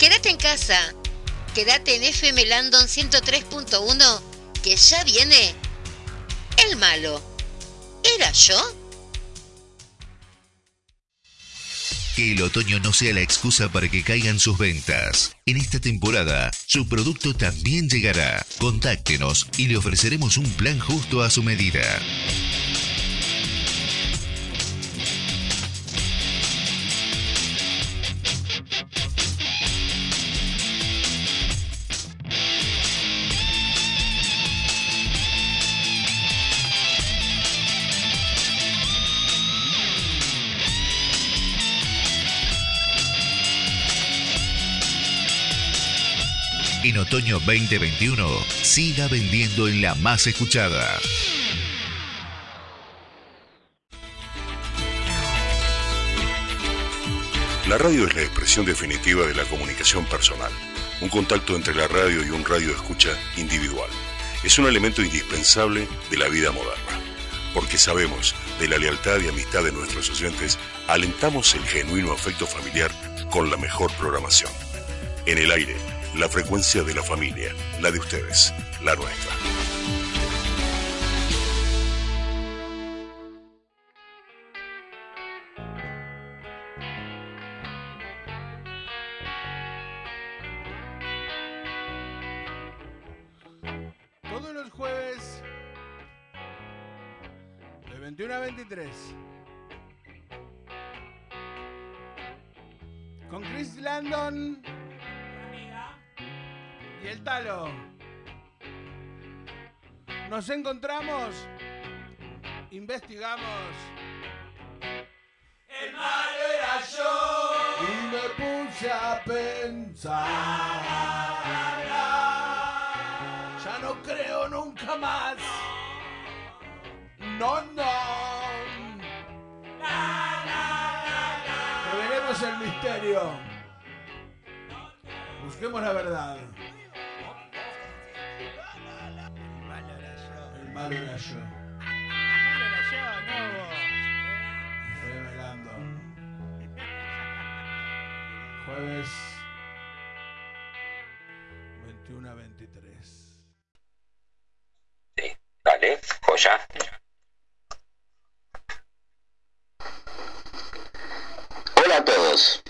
Quédate en casa. Quédate en FM Landon 103.1 que ya viene el malo. ¿Era yo? Que el otoño no sea la excusa para que caigan sus ventas. En esta temporada, su producto también llegará. Contáctenos y le ofreceremos un plan justo a su medida. Otoño 2021, siga vendiendo en la más escuchada. La radio es la expresión definitiva de la comunicación personal, un contacto entre la radio y un radio escucha individual. Es un elemento indispensable de la vida moderna, porque sabemos de la lealtad y amistad de nuestros oyentes, alentamos el genuino afecto familiar con la mejor programación. En el aire, la frecuencia de la familia, la de ustedes, la nuestra. Todos los jueves de 21 a 23 con Chris Landon el Talo. Nos encontramos, investigamos. El malo era yo. Y me puse a pensar. Ya no creo nunca más. No, no. Revelemos el misterio. Busquemos la verdad. Malo era yo. Malo era yo, no vos. Revelando. Jueves 21 a 23. Dale, joya. Hola a todos.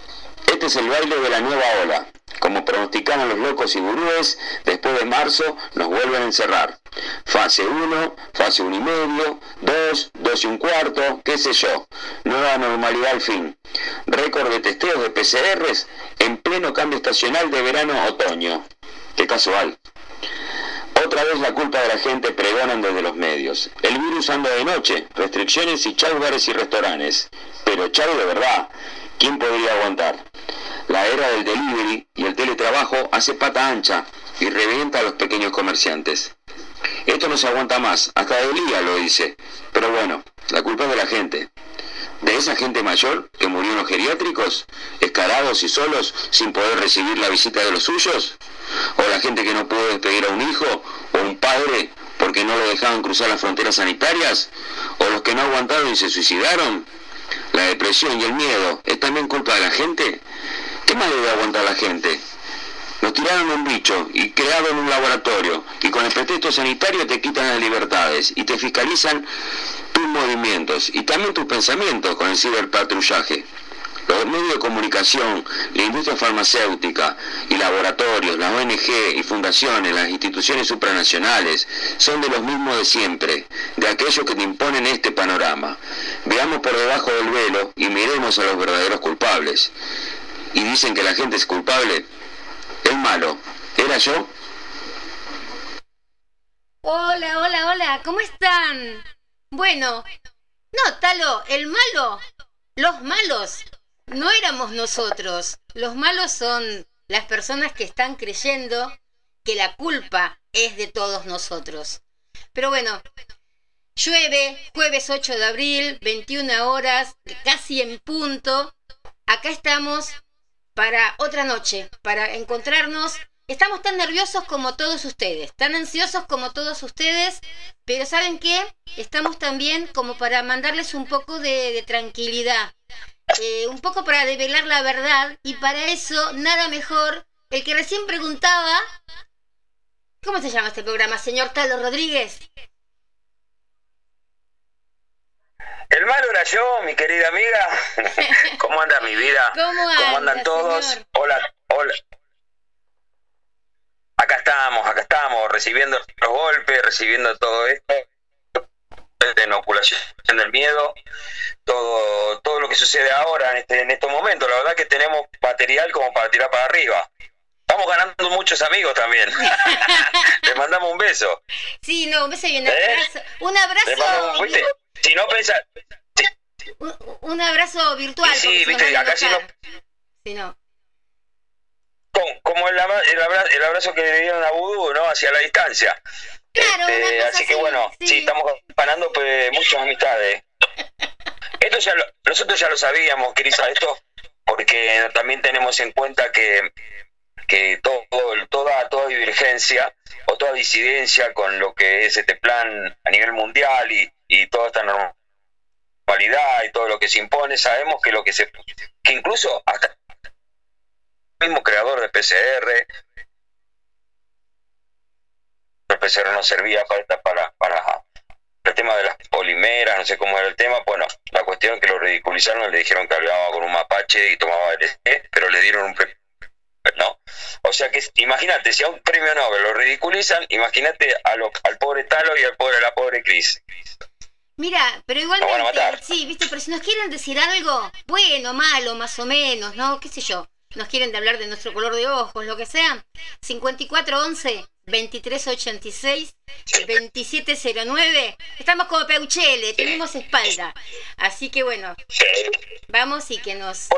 Este es el baile de la nueva ola. Como pronosticaban los locos y gurúes, después de marzo nos vuelven a encerrar. Fase 1, fase 1 y medio, 2, 2 y un cuarto, qué sé yo. Nueva normalidad al fin. Récord de testeos de PCRs en pleno cambio estacional de verano-otoño. Qué casual. Otra vez la culpa de la gente pregonan desde los medios. El virus anda de noche, restricciones y chau bares y restaurantes. Pero chau de verdad, ¿quién podría aguantar? La era del delivery y el teletrabajo hace pata ancha y revienta a los pequeños comerciantes. Esto no se aguanta más, hasta Delía lo dice. Pero bueno, la culpa es de la gente. De esa gente mayor que murió en los geriátricos, escarados y solos, sin poder recibir la visita de los suyos. O la gente que no pudo despedir a un hijo o un padre porque no lo dejaban cruzar las fronteras sanitarias. O los que no aguantaron y se suicidaron. La depresión y el miedo es también culpa de la gente. ¿Qué más debe aguantar la gente? Nos tiraron un bicho y creado en un laboratorio y con el pretexto sanitario te quitan las libertades y te fiscalizan tus movimientos y también tus pensamientos con el ciberpatrullaje. Los medios de comunicación, la industria farmacéutica y laboratorios, las ONG y fundaciones, las instituciones supranacionales, son de los mismos de siempre, de aquellos que te imponen este panorama. Veamos por debajo del velo y miremos a los verdaderos culpables. Y dicen que la gente es culpable. El malo. ¿Era yo? Hola, hola, hola, ¿cómo están? Bueno, no, Talo, el malo, los malos, no éramos nosotros. Los malos son las personas que están creyendo que la culpa es de todos nosotros. Pero bueno, llueve, jueves 8 de abril, 21 horas, casi en punto. Acá estamos para otra noche, para encontrarnos. Estamos tan nerviosos como todos ustedes, tan ansiosos como todos ustedes, pero ¿saben qué? Estamos también como para mandarles un poco de, tranquilidad. eh, un poco para develar la verdad y para eso nada mejor el que recién preguntaba, ¿cómo se llama este programa, señor Talo Rodríguez? El malo era yo, mi querida amiga. ¿Cómo anda mi vida? ¿Cómo anda, andan todos? señor? Hola, hola. Acá estamos, acá estamos, recibiendo los golpes, recibiendo todo esto, de inoculación del miedo, todo, todo lo que sucede ahora en, este, en estos momentos. La verdad que tenemos material como para tirar para arriba. Estamos ganando muchos amigos también. Les mandamos un beso. Sí, no, un beso y un ¿Eh? abrazo. Un Les mandamos, abrazo. Si no pensás, un, un abrazo virtual. Sí, porque si no viste, acá si no. como, como el, abra- el abra- el abrazo que le dieron a Vudú, ¿no? Hacia la distancia. Claro, Este, una cosa así que bueno, sí. sí, estamos ganando pues, muchas amistades. Esto ya lo- nosotros ya lo sabíamos, Crisa, esto, porque también tenemos en cuenta que, que todo, toda, toda divergencia o toda disidencia con lo que es este plan a nivel mundial y, y toda esta normalidad y todo lo que se impone, sabemos que lo que se que incluso hasta el mismo creador de PCR el PCR no servía para, para, para el tema de las polimeras, no sé cómo era el tema, bueno, la cuestión es que lo ridiculizaron, le dijeron que hablaba con un mapache y tomaba LSD, pero le dieron un premio, ¿no? O sea que imagínate, si a un premio Nobel lo ridiculizan, imagínate al pobre Talo y al pobre, la pobre Cris. Mira, pero igualmente, sí, viste, pero si nos quieren decir algo, bueno, malo, más o menos, ¿no? ¿Qué sé yo? Nos quieren de hablar de nuestro color de ojos, lo que sea. 5411 2386 2709. Estamos como Peuchele, tenemos espalda. Así que bueno, vamos y que nos.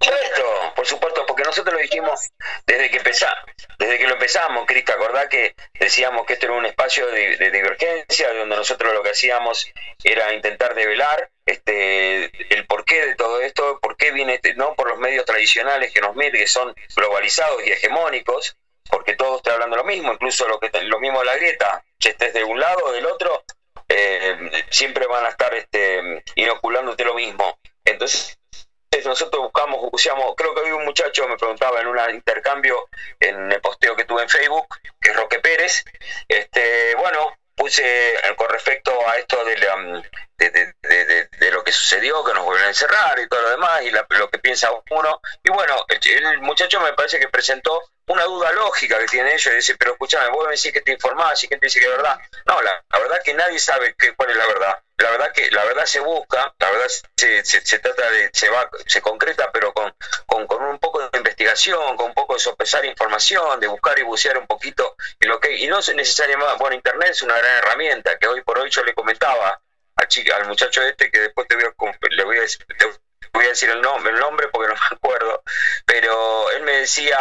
Supuesto, por supuesto, porque nosotros lo dijimos desde que empezamos, desde que lo empezamos, Cris, ¿te acordás que decíamos que esto era un espacio de, de divergencia, donde nosotros lo que hacíamos era intentar develar este el porqué de todo esto, por qué viene este, no por los medios tradicionales que nos miden, que son globalizados y hegemónicos, porque todos están hablando lo mismo, incluso lo que lo mismo de la grieta, si estés de un lado o del otro, eh, siempre van a estar este, inoculándote lo mismo. Entonces, nosotros buscamos, buceamos, creo que había un muchacho me preguntaba en un intercambio en el posteo que tuve en Facebook, que es Roque Pérez, este, bueno, puse eh, con respecto a esto de, la, mm, de, lo que sucedió, que nos vuelven a encerrar y todo lo demás, y la- lo que piensa uno, y bueno, el, el muchacho me parece que presentó una duda lógica que tiene ellos, y dice, pero escúchame, vos me decís que te informás y que te dice que es verdad. No, la, la verdad que nadie sabe que, cuál es la verdad. La verdad que la verdad se busca, la verdad se, se, se trata de, se va, se concreta, pero con, con, con un poco investigación, con un poco de sopesar información, de buscar y bucear un poquito en lo que y no es necesariamente, bueno, internet es una gran herramienta que hoy por hoy yo le comentaba al chico, al muchacho este que después te voy a, le voy a, decir- te voy a decir el nombre, el nombre porque no me acuerdo, pero él me decía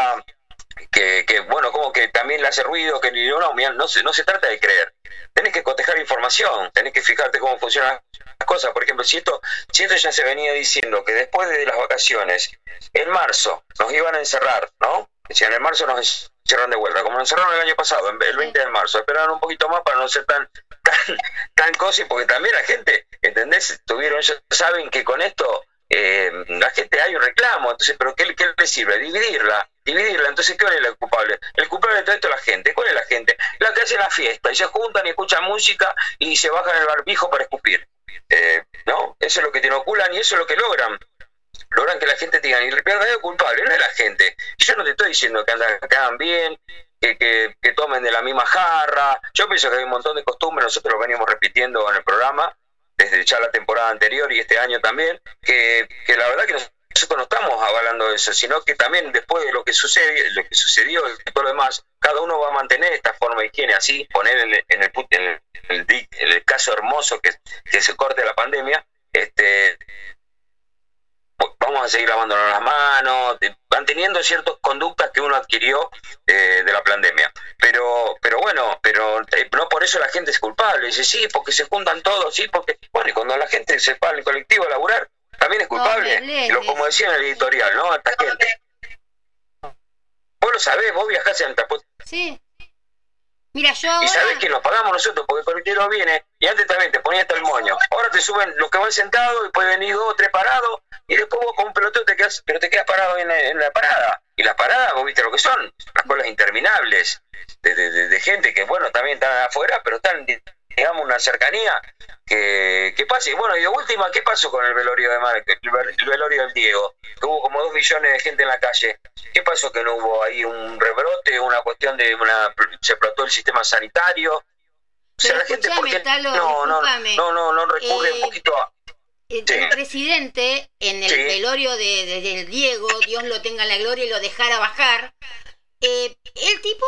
que, que, bueno, como que también le hace ruido, que ni no, mira, no se, no se trata de creer. Tenés que cotejar información, tenés que fijarte cómo funcionan las cosas. Por ejemplo, si esto, si esto ya se venía diciendo que después de las vacaciones, en marzo, nos iban a encerrar, ¿no? Decían, en marzo nos encerran de vuelta, como nos encerraron el año pasado, el 20 de marzo. Esperaron un poquito más para no ser tan, tan, tan cosi, porque también la gente, ¿entendés? Tuvieron, ellos saben que con esto eh, la gente hay un reclamo, entonces, pero ¿qué, qué le sirve? Dividirla, dividirla, entonces ¿qué es el culpable? El culpable de todo esto es la gente, ¿cuál es la gente? La que hace la fiesta y se juntan y escuchan música y se bajan el barbijo para escupir, Eh, ¿no? Eso es lo que te inoculan y eso es lo que logran. Logran que la gente te diga, y el verdadero culpable no es la gente. Yo no te estoy diciendo que, andan, que bien, que, que, que tomen de la misma jarra. Yo pienso que hay un montón de costumbres, nosotros lo venimos repitiendo en el programa, desde ya la temporada anterior y este año también, que, que la verdad que nosotros no estamos avalando eso, sino que también después de lo que sucede, lo que sucedió y todo lo demás, cada uno va a mantener esta forma de higiene, así poner en el, en el, en el, en el caso hermoso que, que se corte la pandemia, este vamos a seguir lavándonos las manos, manteniendo ciertas conductas que uno adquirió eh, de la pandemia. Pero, pero bueno, pero eh, no por eso la gente es culpable. Dice, sí, porque se juntan todos, sí, porque, bueno, y cuando la gente se va al colectivo a laburar, también es culpable. Lo- como decía en el editorial, ¿no? Esta gente. Vos lo sabés, vos viajás en transporte Sí. Mira, yo y sabés que lo pagamos nosotros, porque el colectivo viene y antes también te ponía hasta el moño. Ahora te suben los que van sentados, después venís dos, tres parados, y después vos con un pelotón te quedas, pero te quedas parado en, en la parada. Y las paradas, vos viste lo que son, las colas interminables de, de, de gente que, bueno, también están afuera, pero están digamos, una cercanía que, que pase. Bueno, y de última, ¿qué pasó con el velorio de Mar el velorio del Diego? Que hubo como dos millones de gente en la calle. ¿Qué pasó que no hubo ahí un rebrote, una cuestión de una se explotó el sistema sanitario? O sea, la gente porque no, no, no, no, no recurre un eh, poquito a el presidente en el velorio de, del Diego, Dios lo tenga en la gloria y lo dejara bajar, eh, el tipo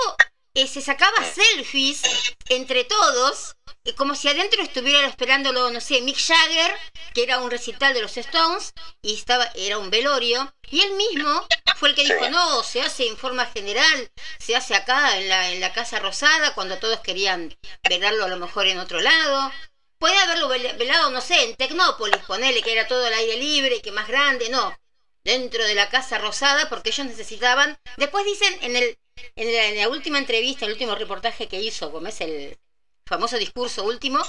eh, se sacaba selfies entre todos como si adentro estuviera esperándolo, no sé, Mick Jagger, que era un recital de los Stones, y estaba, era un velorio, y él mismo fue el que dijo, no, se hace en forma general, se hace acá, en la, en la Casa Rosada, cuando todos querían velarlo a lo mejor en otro lado. Puede haberlo velado, no sé, en Tecnópolis, ponele que era todo al aire libre, que más grande, no. Dentro de la Casa Rosada, porque ellos necesitaban. Después dicen en el en la, en la, última entrevista, el último reportaje que hizo, como es el, famoso discurso último,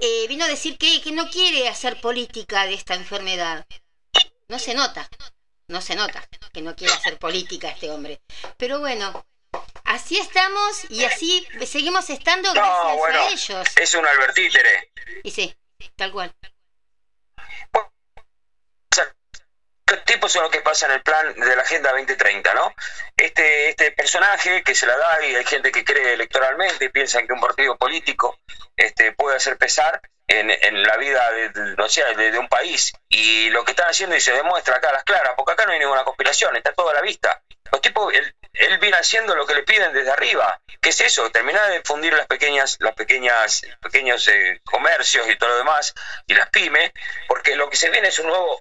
eh, vino a decir que, que no quiere hacer política de esta enfermedad. No se nota, no se nota que no quiere hacer política este hombre. Pero bueno, así estamos y así seguimos estando gracias a ellos. Es un albertítere. Y sí, tal cual tipos son lo que pasa en el plan de la Agenda 2030, ¿no? Este, este personaje que se la da y hay gente que cree electoralmente y piensan que un partido político este, puede hacer pesar en, en la vida de, no sé, de, un país. Y lo que están haciendo y se demuestra acá a las claras, porque acá no hay ninguna conspiración, está todo a la vista. Los tipos, él, él viene haciendo lo que le piden desde arriba. ¿Qué es eso? Terminar de fundir las pequeñas, las pequeñas, pequeños eh, comercios y todo lo demás, y las pymes, porque lo que se viene es un nuevo,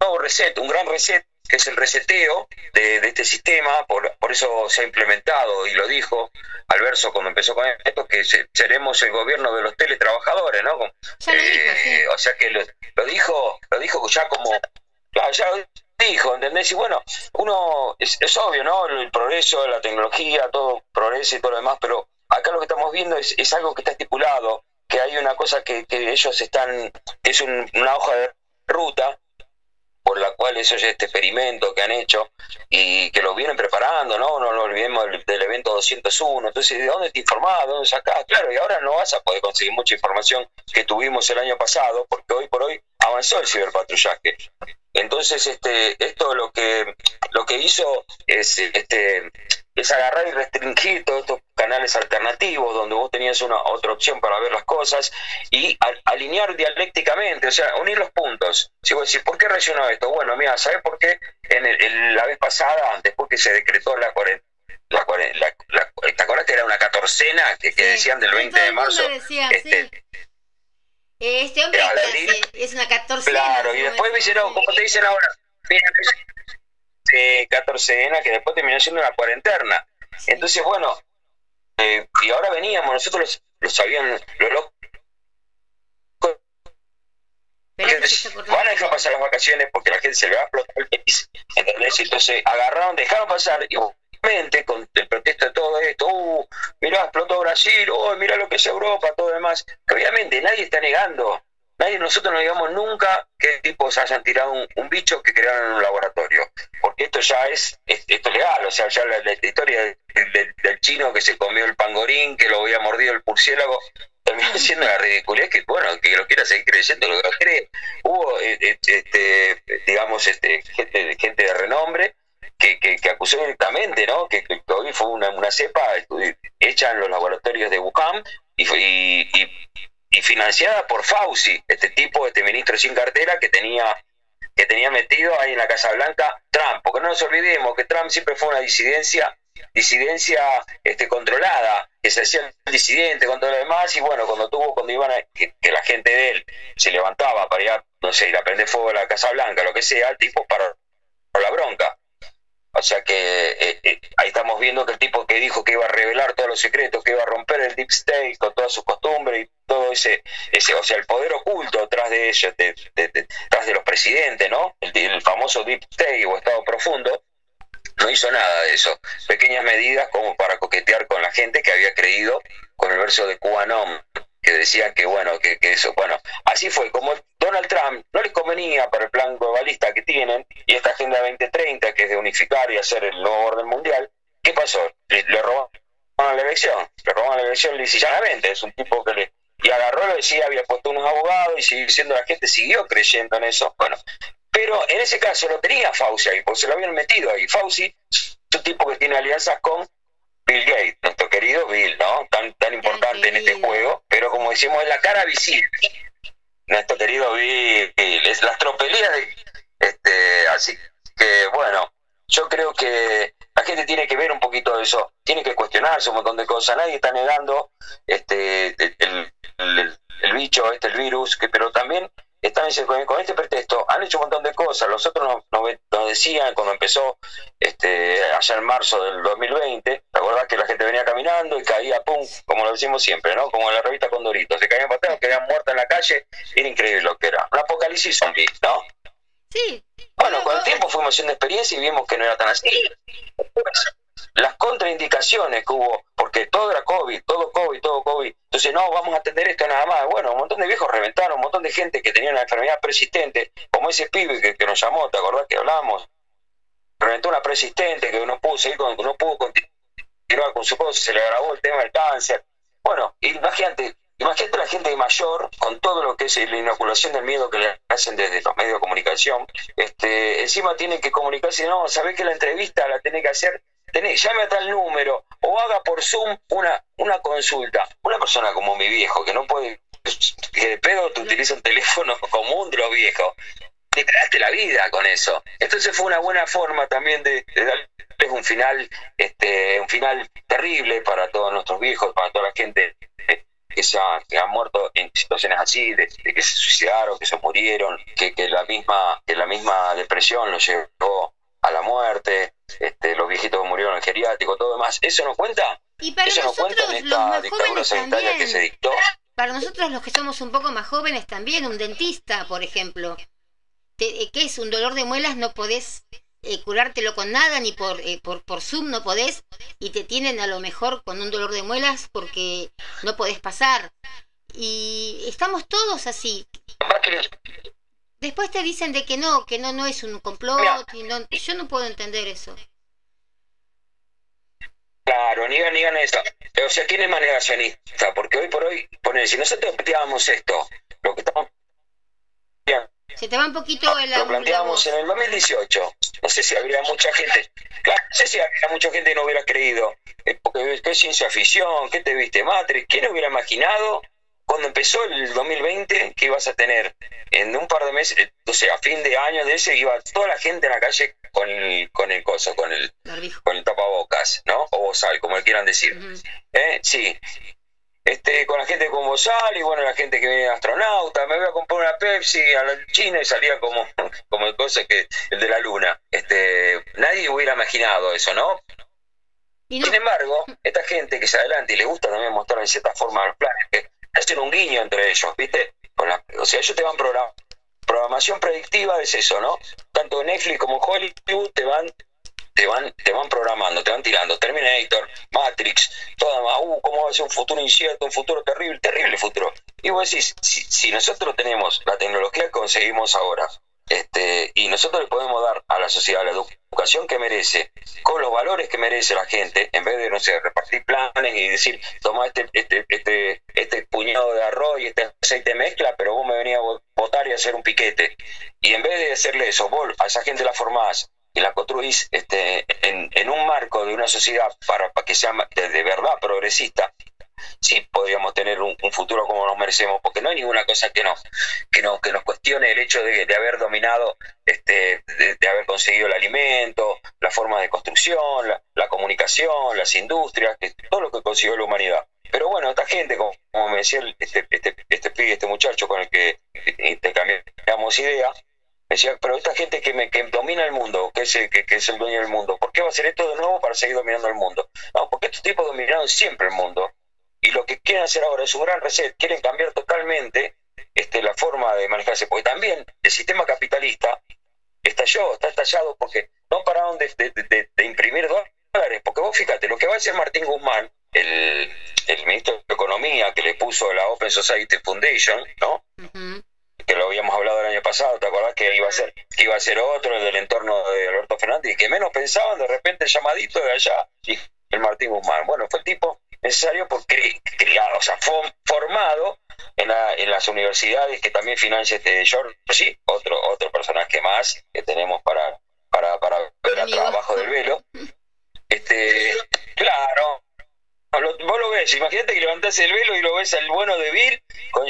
nuevo reset, un gran reset, que es el reseteo de, este sistema, por, por, eso se ha implementado, y lo dijo Alverso cuando empezó con esto, que seremos el gobierno de los teletrabajadores, ¿no? Eh, o sea que lo, dijo, lo dijo ya como, ya lo dijo, ¿entendés? Y bueno, uno, es, obvio, ¿no? El progreso, la tecnología, todo progresa y todo lo demás, pero acá lo que estamos viendo es, es algo que está estipulado, que hay una cosa que, que ellos están, es una hoja de ruta por la cual eso este experimento que han hecho y que lo vienen preparando, ¿no? No nos olvidemos del, evento 201. Entonces, ¿de dónde te informado ¿De dónde sacás? Claro, y ahora no vas a poder conseguir mucha información que tuvimos el año pasado, porque hoy por hoy avanzó el ciberpatrullaje. Entonces, este, esto lo que, lo que hizo es, este, es agarrar y restringir todos estos canales alternativos donde vos tenías una otra opción para ver las cosas y alinear dialécticamente, o sea, unir los puntos. Si vos decís, ¿por qué reaccionó esto? Bueno, mira, ¿sabes por qué? En, la vez pasada, después que se decretó la cuarentena, la, la, ¿te acuerdas que era una catorcena que, decían del 20 de marzo? este, este hombre es una catorcena. Claro, y después me dicen, como te dicen ahora, mira, eh, catorcena que después terminó siendo una cuarentena. Entonces, bueno, eh, y ahora veníamos, nosotros lo sabían, los locos. Van a dejar pasar las vacaciones porque la gente se le va a explotar el país, Entonces agarraron, dejaron pasar y obviamente con el protesto de todo esto, uh, mirá, explotó Brasil, oh, mirá lo que es Europa, todo demás, que obviamente nadie está negando Nadie nosotros no digamos nunca que tipos hayan tirado un, bicho que crearon en un laboratorio, porque esto ya es, esto legal, o sea, ya la, historia del chino que se comió el pangorín, que lo había mordido el murciélago, terminó siendo la ridiculez que, bueno, que lo quiera seguir creyendo, lo que cree. Hubo, eh, eh, este, digamos, este, gente, gente de renombre que, que, acusó directamente, ¿no? Que, hoy fue una, una cepa hecha en los laboratorios de Wuhan y, y, y y financiada por Fauci, este tipo, este ministro sin cartera que tenía que tenía metido ahí en la Casa Blanca Trump, porque no nos olvidemos que Trump siempre fue una disidencia disidencia este controlada, que se hacía el disidente con todo lo demás y bueno, cuando tuvo cuando iban a, que, la gente de él se levantaba para ir a, no sé, ir a prender fuego a la Casa Blanca, lo que sea, el tipo para por la bronca. O sea que eh, eh, ahí estamos viendo que el tipo que dijo que iba a revelar todos los secretos, que iba a romper el deep state con todas sus costumbres y todo ese, ese o sea, el poder oculto detrás de ellos, detrás de los presidentes, ¿no? El, famoso deep state o estado profundo, no hizo nada de eso. Pequeñas medidas como para coquetear con la gente que había creído con el verso de QAnon que decían que bueno, que, que eso, bueno, así fue, como Donald Trump no les convenía para el plan globalista que tienen y esta Agenda 2030 que es de unificar y hacer el nuevo orden mundial, ¿qué pasó? Le, le robaron la elección, le robaron la elección lisillanamente, es un tipo que le... Y agarró, lo decía, había puesto unos abogados y siguió diciendo la gente, siguió creyendo en eso. Bueno, pero en ese caso lo tenía Fauci ahí, porque se lo habían metido ahí. Fauci es un tipo que tiene alianzas con Bill Gates, nuestro querido Bill, ¿no? Tan, tan importante en este juego, pero como decimos, es la cara visible. Nuestro querido Bill, es las tropelías de... Este, así que, bueno, yo creo que la gente tiene que ver un poquito de eso, tiene que cuestionarse un montón de cosas. Nadie está negando este el, el, el bicho, este el virus, que pero también están con, con este pretexto, han hecho un montón de cosas. Los otros nos, nos, nos decían cuando empezó este allá en marzo del 2020, ¿te acordás que la gente venía caminando y caía, pum, como lo decimos siempre, ¿no? Como en la revista Condorito, se caían patadas, quedaban muertas en la calle, era increíble lo que era. Un apocalipsis zombie, ¿no? Sí. Bueno, con el tiempo fuimos haciendo experiencia y vimos que no era tan así. Las contraindicaciones que hubo, porque todo era COVID, todo COVID, todo COVID. Entonces, no, vamos a atender esto nada más. Bueno, un montón de viejos reventaron, un montón de gente que tenía una enfermedad persistente, como ese pibe que, nos llamó, ¿te acordás que hablamos? Reventó una persistente que no pudo seguir con, no pudo continuar con su cosa, se le agravó el tema del cáncer. Bueno, imagínate, Imagínate la gente mayor, con todo lo que es la inoculación del miedo que le hacen desde los medios de comunicación, este, encima tiene que comunicarse, no, sabés que la entrevista la tiene que hacer, tenés, llame a tal número, o haga por Zoom una, una consulta. Una persona como mi viejo, que no puede, que de pedo te utiliza un teléfono común de los viejos, te creaste la vida con eso. Entonces fue una buena forma también de, de darles un final, este, un final terrible para todos nuestros viejos, para toda la gente que, se ha, han muerto en situaciones así, de, de, que se suicidaron, que se murieron, que, que, la misma, que la misma depresión los llevó a la muerte, este, los viejitos que murieron en geriátrico, todo demás. ¿Eso no cuenta? Y para ¿Eso no cuenta en esta dictadura sanitaria también. que se dictó? Para nosotros los que somos un poco más jóvenes también, un dentista, por ejemplo, te, ¿qué es un dolor de muelas? No podés eh, curártelo con nada, ni por, eh, por, por Zoom no podés, y te tienen a lo mejor con un dolor de muelas porque no podés pasar. Y estamos todos así. Después te dicen de que no, que no, no es un complot, y no, yo no puedo entender eso. Claro, niegan, niegan eso. O sea, ¿quién es más negacionista? Porque hoy por hoy, poner, si nosotros planteábamos esto, lo que estamos se te va un poquito el Lo planteábamos en el 2018. No sé si habría mucha gente. Claro, no sé si habría mucha gente que no hubiera creído. Eh, porque qué ciencia ficción, qué te viste Matrix. ¿Quién hubiera imaginado cuando empezó el 2020 que ibas a tener en un par de meses, o sea, a fin de año de ese, iba toda la gente en la calle con el, con el coso, con el, con el tapabocas, ¿no? O bozal, como le quieran decir. Uh -huh. ¿Eh? Sí este, con la gente con Bozal y bueno, la gente que viene astronauta, me voy a comprar una Pepsi a la China y salía como, como el cosa que el de la luna. Este, nadie hubiera imaginado eso, ¿no? no? Sin embargo, esta gente que se adelanta y le gusta también mostrar en cierta forma los planes, que hacen un guiño entre ellos, ¿viste? Con la, o sea, ellos te van programar. Programación predictiva es eso, ¿no? Tanto Netflix como Hollywood te van te van, te van programando, te van tirando. Terminator, Matrix, toda más, uh, cómo va a ser un futuro incierto, un futuro terrible, terrible futuro. Y vos decís, si, si nosotros tenemos la tecnología que conseguimos ahora, este, y nosotros le podemos dar a la sociedad la educación que merece, con los valores que merece la gente, en vez de, no sé, repartir planes y decir, toma este, este, este, este puñado de arroz y este aceite mezcla, pero vos me venías a votar y a hacer un piquete. Y en vez de hacerle eso, vos a esa gente la formás, y la construís este, en, en, un marco de una sociedad para, para que sea de, de, verdad progresista, sí podríamos tener un, futuro como nos merecemos, porque no hay ninguna cosa que nos, que nos, que nos cuestione el hecho de, de haber dominado, este, de, haber conseguido el alimento, la forma de construcción, la, comunicación, las industrias, que, todo lo que consiguió la humanidad. Pero bueno, esta gente, como, como me decía este, este, este pibe, este muchacho con el que intercambiamos ideas, decía, pero esta gente que, me, que domina el mundo, que es, el, que, que, es el dueño del mundo, ¿por qué va a hacer esto de nuevo para seguir dominando el mundo? No, porque estos tipos dominaron siempre el mundo. Y lo que quieren hacer ahora es un gran reset, quieren cambiar totalmente este, la forma de manejarse, porque también el sistema capitalista estalló, está estallado porque no pararon de, de, de, de imprimir dólares, porque vos fíjate, lo que va a hacer Martín Guzmán, el, el ministro de Economía, que le puso la Open Society Foundation, ¿no? Que lo habíamos hablado el año pasado, ¿te acordás que iba a ser, que iba a ser otro, el del entorno de Alberto Fernández, y que menos pensaban de repente el llamadito de allá, y el Martín Guzmán. Bueno, fue el tipo necesario por criado, o sea, formado en, en, las universidades que también financia este George, sí, otro, otro personaje más que tenemos para, para, para ver el trabajo del velo. Este, claro, vos lo ves, imagínate que levantás el velo y lo ves al bueno de Bill con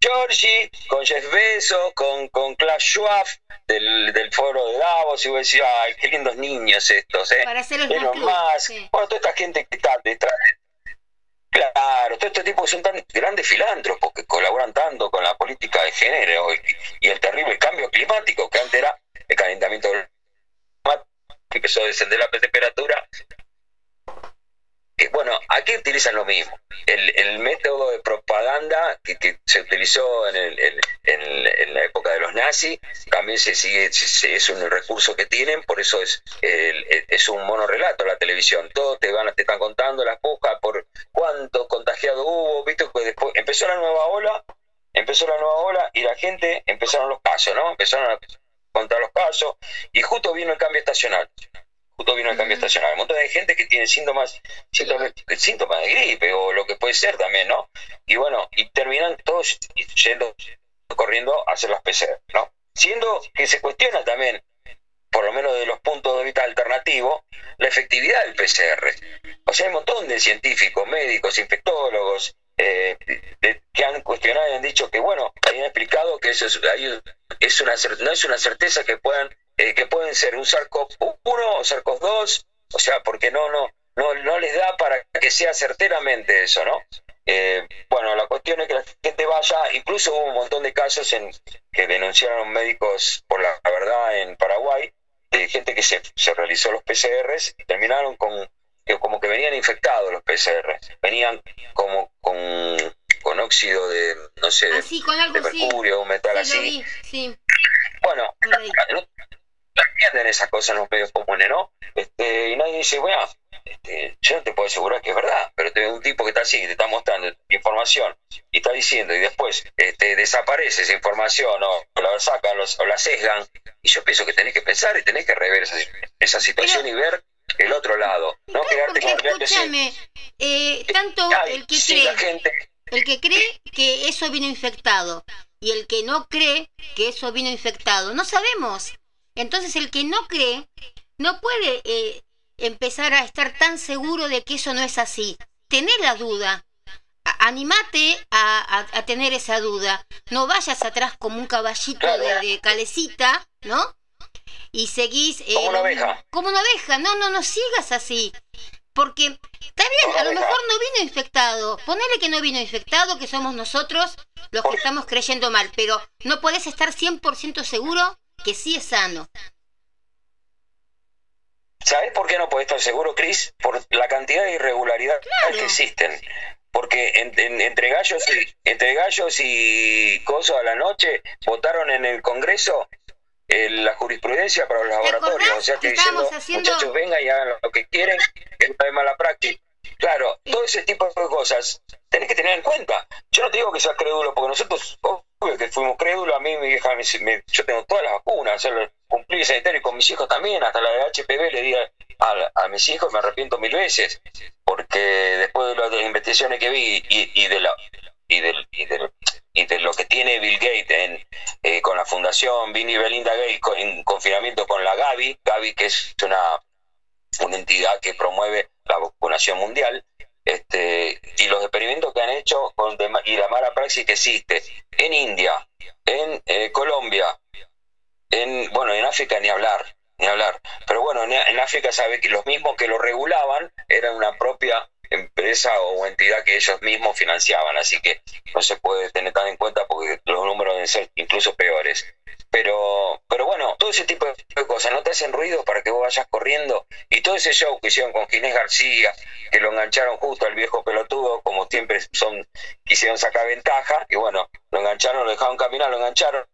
Georgie, con Jeff Bezos, con, con Klaus Schwab del, del foro de Davos y vos decís, ay, qué lindos niños estos, ¿eh? Para hacer más, Bueno, toda esta gente que está detrás. Claro, todo este tipo que son tan grandes filántropos que colaboran tanto con la política de género y, el terrible cambio climático que antes era el calentamiento global empezó a descender la temperatura. Que, bueno, aquí utilizan lo mismo. El, método de propaganda que, se utilizó en, en, la época de los nazis también se sigue, es un recurso que tienen, por eso es, es un monorrelato la televisión. Todos te van te están contando las pujas por cuántos contagiados hubo, viste que después empezó la nueva ola, empezó la nueva ola y la gente empezaron los casos, ¿no? Empezaron a contra los casos, y justo vino el cambio estacional. Justo vino el cambio estacional. Un montón de gente que tiene síntomas, síntomas, de gripe o lo que puede ser también, ¿no? Y bueno, y terminan todos yendo corriendo a hacer las PCR, ¿no? Siendo que se cuestiona también, por lo menos de los puntos de vista alternativos, la efectividad del PCR. O sea, hay un montón de científicos, médicos, infectólogos, eh, que han cuestionado y han dicho que, bueno, hayan explicado que eso es, es una, no es una certeza que puedan eh, que pueden ser un SARS-CoV-1 o SARS-CoV-2, o sea, porque no, no, no, no les da para que sea certeramente eso, ¿no? Eh, bueno, la cuestión es que la gente vaya, incluso hubo un montón de casos en que denunciaron médicos por la, verdad en Paraguay, de gente que se, se realizó los PCRs y terminaron con que como que venían infectados los PCR, venían como con, con óxido de, no sé, de, ah, mercurio, un metal así. Bueno, no, entienden esas cosas en los medios comunes, ¿no? Este, y nadie dice, bueno, este, yo no te puedo asegurar que es verdad, pero te un tipo que está así, te está mostrando información y está diciendo, y después este, desaparece esa información o, la sacan o la sesgan, y yo pienso que tenés que pensar y tenés que rever esa, esa situación y ver el otro lado. No quedarte con escúchame, eh, tanto el que cree, el que cree que eso vino infectado y el que no cree que eso vino infectado, no sabemos. Entonces el que no cree no puede eh, empezar a estar tan seguro de que eso no es así. Tener la duda, animate a, a, tener esa duda. No vayas atrás como un caballito de, calecita, ¿no? y seguís... Eh, como una oveja. Como una oveja, no, no, no sigas así. Porque está bien, a lo mejor no vino infectado. Ponele que no vino infectado, que somos nosotros los que estamos creyendo mal, pero no podés estar 100% seguro que sí es sano. ¿Sabes por qué no podés estar seguro, Cris? Por la cantidad de irregularidades que existen. Porque entre gallos y entre gallos y cosas a la noche votaron en el Congreso la jurisprudencia para los laboratorios. O sea que diciendo, muchachos, vengan y hagan lo que quieren, que no hay mala práctica. Claro, todo ese tipo de cosas tenés que tener en cuenta. Yo no te digo que seas crédulo, porque nosotros, que fuimos crédulos, a mí mi vieja, yo tengo todas las vacunas, cumplí sanitario con mis hijos también, hasta la de HPV le di a, a, mis hijos, me arrepiento mil veces, porque después de, las investigaciones que vi y, de la y del, y del y de lo que tiene Bill Gates en, eh, con la fundación y Belinda Gates en confinamiento con la Gavi, Gavi que es una, una entidad que promueve la vacunación mundial, este, y los experimentos que han hecho con, y la mala praxis que existe en India, en eh, Colombia, en bueno, en África ni hablar, ni hablar. Pero bueno, en, en África sabe que los mismos que lo regulaban eran una propia empresa o entidad que ellos mismos financiaban, así que no se puede tener tan en cuenta porque los números deben ser incluso peores. Pero, pero bueno, todo ese tipo de cosas no te hacen ruido para que vos vayas corriendo. Y todo ese show que hicieron con Ginés García, que lo engancharon justo al viejo pelotudo, como siempre son, quisieron sacar ventaja, y bueno, lo engancharon, lo dejaron caminar, lo engancharon.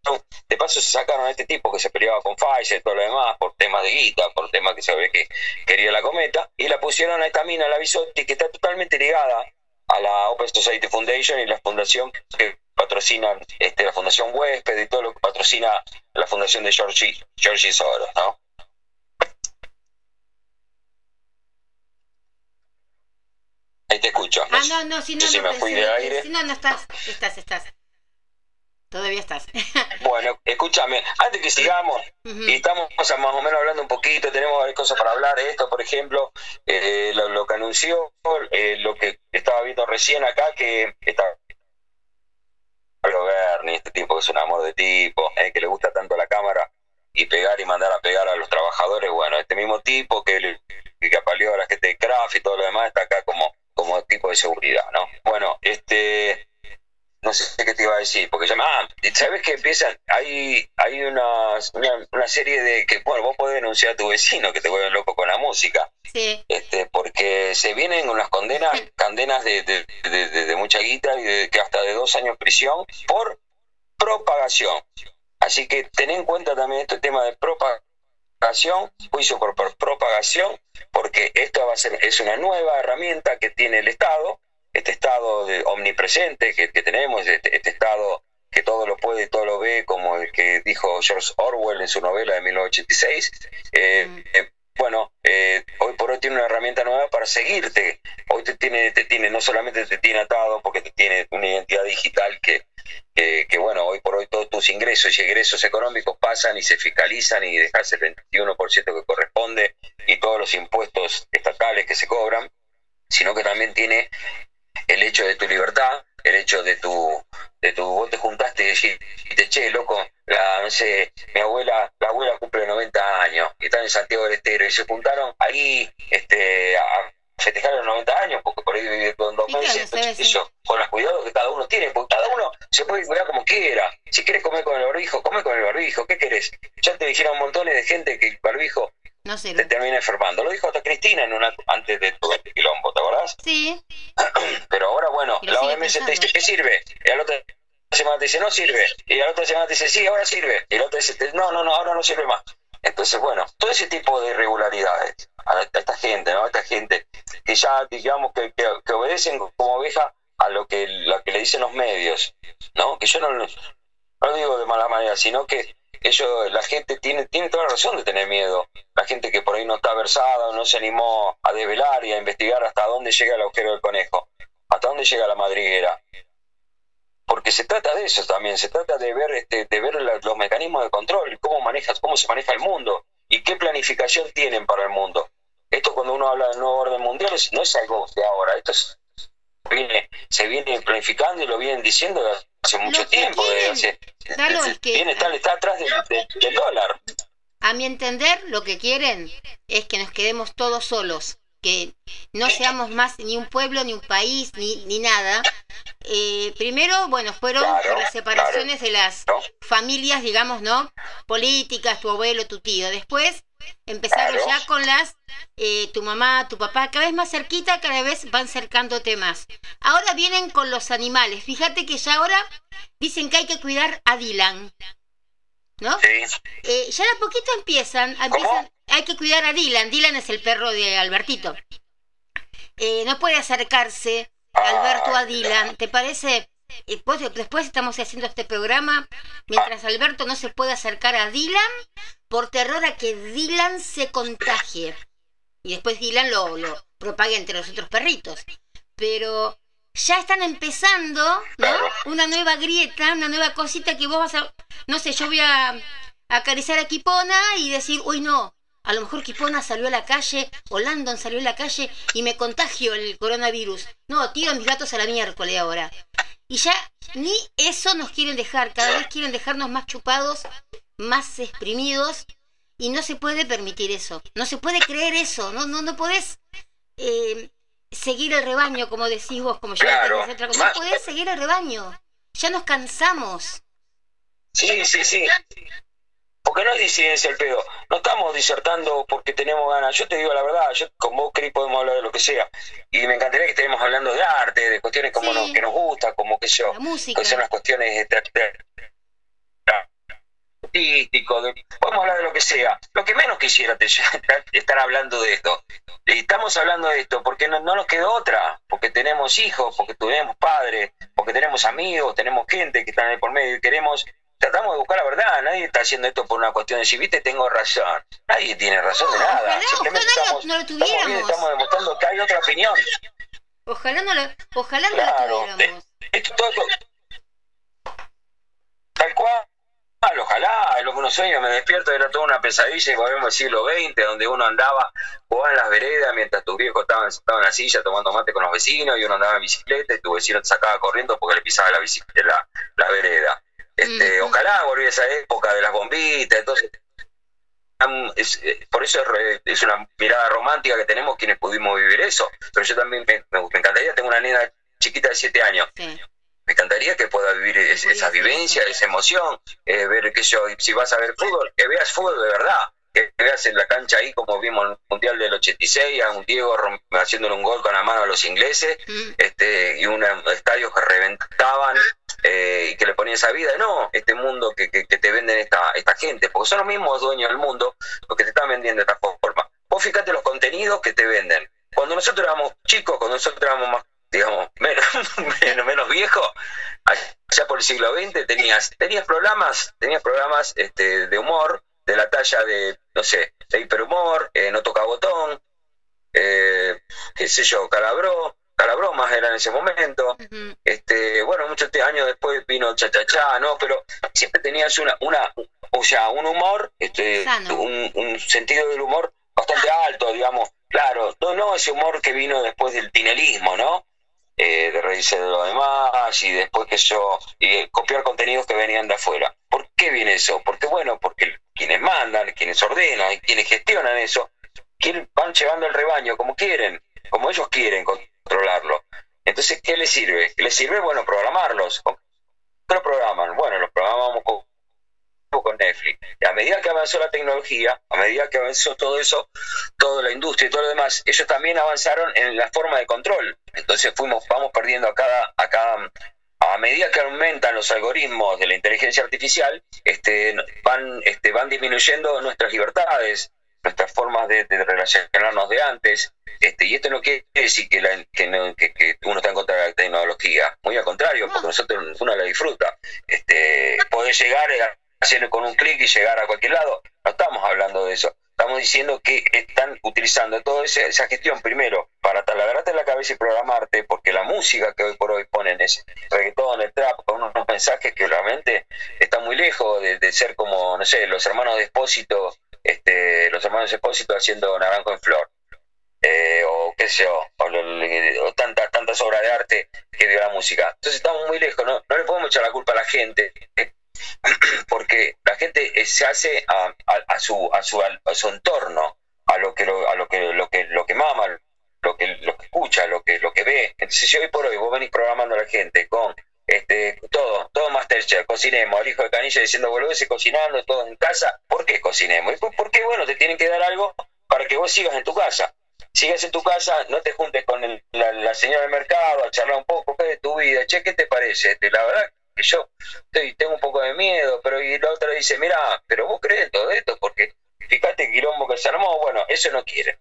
De paso se sacaron a este tipo que se peleaba con Pfizer y todo lo demás, por temas de guita, por temas que se ve que quería la cometa, y la pusieron a esta mina, la Bisotti, que está totalmente ligada a la Open Society Foundation y la fundación que patrocina este, la Fundación Huésped y todo lo que patrocina la Fundación de Georgie, Georgie Soros, ¿no? Ahí te escucho. Ah, no, no, si no, Sí, sí, no, me fui si de no, aire. si no, no estás, estás, estás. Todavía estás. Bueno, escúchame, antes que sigamos, y estamos más o menos hablando un poquito, tenemos varias cosas para hablar de esto, por ejemplo, eh, lo, lo que anunció, eh, lo que estaba viendo recién acá, que está Pablo Berni, este tipo que es un amor de tipo, eh, que le gusta tanto la cámara y pegar y mandar a pegar a los trabajadores, bueno, este mismo tipo que, que apaleó a la gente de Craft y todo lo demás está acá como, como tipo de seguridad, ¿no? Bueno, este no sé qué te iba a decir, porque llama, ah, ¿sabes que empiezan? Hay, hay una, una, una serie de que, bueno, vos podés denunciar a tu vecino que te vuelven loco con la música, Sí, este, porque se vienen unas condenas, condenas de, de, de, de- de mucha guita y de, que hasta de dos años prisión por propagación. Así que ten en cuenta también este tema de propagación, juicio por, por propagación, porque esto va a ser, es una nueva herramienta que tiene el Estado, este Estado de omnipresente que, que tenemos, este, este Estado que todo lo puede y todo lo ve, como el que dijo George Orwell en su novela de 1986. Eh, Mm. eh, bueno, eh, hoy por hoy tiene una herramienta nueva para seguirte. Hoy te tiene, te tiene, no solamente te tiene atado, porque te tiene una identidad digital que, que, que, bueno, hoy por hoy todos tus ingresos y egresos económicos pasan y se fiscalizan y dejas el 21% que corresponde y todos los impuestos estatales que se cobran, sino que también tiene el hecho de tu libertad, el hecho de tu, de tu, vos te juntaste y dijiste, che, loco, la, no sé, mi abuela, la abuela cumple 90 años y están en Santiago del Estero y se juntaron ahí este, a festejar los 90 años, porque por ahí vive con dos meses, sí. eso, con los cuidados que cada uno tiene, porque cada uno se puede cuidar como quiera. Si quieres comer con el barbijo, come con el barbijo, ¿qué querés? Ya te dijeron montones de gente que el barbijo no sé. te termina enfermando. Lo dijo hasta Cristina en una, antes de todo este quilombo, ¿te acordás? Sí, Pero ahora, bueno, la OMS te dice que sirve. Y a la otra semana te dice, no sirve. Y a la otra semana te dice, sí, ahora sirve. Y la otra dice, no, no, no, ahora no sirve más. Entonces, bueno, todo ese tipo de irregularidades a, a esta gente, ¿no? A esta gente que ya, digamos, que, que, que obedecen como oveja a lo que, lo que le dicen los medios, ¿no? Que yo no, no lo digo de mala manera, sino que ellos, la gente tiene, tiene toda la razón de tener miedo. La gente que por ahí no está versada o no se animó a develar y a investigar hasta dónde llega el agujero del conejo, hasta dónde llega la madriguera. Porque se trata de eso también, se trata de ver, este, de ver la- los mecanismos de control, cómo manejas, cómo se maneja el mundo y qué planificación tienen para el mundo. Esto cuando uno habla del nuevo orden mundial no es algo de ahora, esto es- viene, se viene planificando y lo vienen diciendo hace mucho tiempo, de quieren, hace- Lalo, es que- viene, está, está atrás del, del- del dólar. A mi entender, lo que quieren es que nos quedemos todos solos, que no seamos más ni un pueblo, ni un país, ni, ni nada. Eh, primero, bueno, fueron Claro, las separaciones de las ¿no? familias, digamos, ¿no? Políticas, tu abuelo, tu tío. Después empezaron Claro. ya con las, eh, tu mamá, tu papá, cada vez más cerquita, cada vez van cercándote más. Ahora vienen con los animales. Fíjate que ya ahora dicen que hay que cuidar a Dylan. ¿No? Sí. Eh, ya de a poquito empiezan, empiezan, hay que cuidar a Dylan. Dylan es el perro de Albertito. Eh, no puede acercarse Alberto a Dylan. ¿Te parece? Eh, pues, después estamos haciendo este programa mientras Alberto no se puede acercar a Dylan por terror a que Dylan se contagie. Y después Dylan lo, lo propague entre los otros perritos. Pero ya están empezando, ¿no? Una nueva grieta, una nueva cosita que vos vas a... No sé, yo voy a acariciar a Kipona y decir, uy, no, a lo mejor Kipona salió a la calle o Landon salió a la calle y me contagio el coronavirus. No, tiro mis gatos a la miércoles ahora. Y ya ni eso nos quieren dejar, cada vez quieren dejarnos más chupados, más exprimidos y no se puede permitir eso, no se puede creer eso, no, no, no podés eh, seguir el rebaño como decís vos, como yo Claro. otra cosa. No Más- podés seguir el rebaño, ya nos cansamos. Sí, sí, sí. Porque no es disidencia el pedo. No estamos disertando porque tenemos ganas. Yo te digo la verdad, yo con vos, Cris, podemos hablar de lo que sea. Y me encantaría que estemos hablando de arte, de cuestiones como Sí. nos- que nos gusta, como que yo, La música. que son las cuestiones de, de- artístico, de- podemos hablar de lo que sea. Lo que menos quisiera te- estar hablando de esto. Estamos hablando de esto porque no, no nos quedó otra, porque tenemos hijos, porque tenemos padres, porque tenemos amigos, tenemos gente que está el por medio y queremos, tratamos de buscar la verdad, nadie está haciendo esto por una cuestión de si viste tengo razón, nadie tiene razón de nada, simplemente estamos, no lo estamos bien, tuviéramos. estamos demostrando que hay otra opinión. Ojalá no lo, ojalá no Claro, lo tuviéramos. Esto todo, tal cual, ojalá, es lo que uno sueña, me despierto, era toda una pesadilla y volvemos al siglo XX, donde uno andaba, jugaba en las veredas mientras tus viejos estaban sentados en la silla tomando mate con los vecinos y uno andaba en bicicleta y tu vecino te sacaba corriendo porque le pisaba la bicicleta, la, la vereda. Este. Ojalá volviera esa época de las bombitas, entonces es- eh, por eso es, re- es una mirada romántica que tenemos quienes pudimos vivir eso. Pero yo también me, me- me encantaría, tengo una nena chiquita de 7 años, Sí. Me encantaría que pueda vivir es- esa vivencia, esa emoción, eh, ver que yo, si vas a ver fútbol, que veas fútbol de verdad, que veas en la cancha ahí como vimos en el Mundial del 86, a un Diego haciéndole un gol con la mano a los ingleses, Mm. este, y unos estadios que reventaban eh, y que le ponían esa vida, no, este mundo que, que, que te venden esta, esta gente, porque son los mismos dueños del mundo los que te están vendiendo de esta forma. Vos fíjate los contenidos que te venden. Cuando nosotros éramos chicos, cuando nosotros éramos más, digamos, menos, menos, menos viejos, allá por el siglo XX tenías, tenías programas, tenías programas este, de humor, de la talla de, no sé, de hiperhumor, eh, no toca botón, eh, qué sé yo, calabró, calabromas era en ese momento, este, bueno, muchos años después vino cha cha cha, ¿no? Pero siempre tenías una, una, o sea, un humor, este, un, un sentido del humor bastante alto, digamos, claro, no, no ese humor que vino después del tinelismo, ¿no? Eh, de de lo demás y después que yo, y copiar contenidos que venían de afuera. ¿Por qué viene eso? Porque bueno, porque quienes mandan, quienes ordenan quienes gestionan eso, quieren- van llevando el rebaño como quieren, como ellos quieren controlarlo. Entonces, ¿qué les sirve? ¿Qué les sirve? Bueno, programarlos. ¿Con qué programan? Bueno, los programamos con, con Netflix. Y a medida que avanzó la tecnología, a medida que avanzó todo eso, toda la industria y todo lo demás, ellos también avanzaron en la forma de control. Entonces fuimos, vamos perdiendo a cada, a cada, a medida que aumentan los algoritmos de la inteligencia artificial, este, van, este, van disminuyendo nuestras libertades, nuestras formas de, de relacionarnos de antes. Este, y esto no quiere decir que, la- que, no- que- que uno está en contra de la tecnología, muy al contrario, porque nosotros uno la disfruta. Este, poder llegar a hacerlo con un clic y llegar a cualquier lado, no estamos hablando de eso. Estamos diciendo que están utilizando toda esa, gestión primero para taladrarte la cabeza y programarte, porque la música que hoy por hoy ponen es reggaetón, el trap, con unos mensajes que realmente están muy lejos de, ser como, no sé, los hermanos de Espósito, este, los hermanos de Espósito haciendo Naranjo en Flor. Eh, o qué sé yo, o, o tantas, tantas obras de arte que dio la música. Entonces estamos muy lejos, no, no le podemos echar la culpa a la gente, porque la gente eh, se hace a, a- su, a, su, a su entorno, a lo que lo, a lo que lo que lo que mama, lo que lo que escucha, lo que lo que ve. Entonces si hoy por hoy vos venís programando a la gente con este todo, todo Masterchef, cocinemos, el hijo de canilla diciendo volvés cocinando, todo en casa, ¿por qué cocinemos? Porque bueno, te tienen que dar algo para que vos sigas en tu casa. Sigas en tu casa, no te juntes con el- la, la señora del mercado a charlar un poco ¿qué de tu vida, che, ¿qué te parece? Este, la verdad que yo estoy, tengo un poco de miedo, pero y la otra dice, mira, pero vos crees en todo esto, porque fíjate quilombo que se armó, bueno, eso no quieren.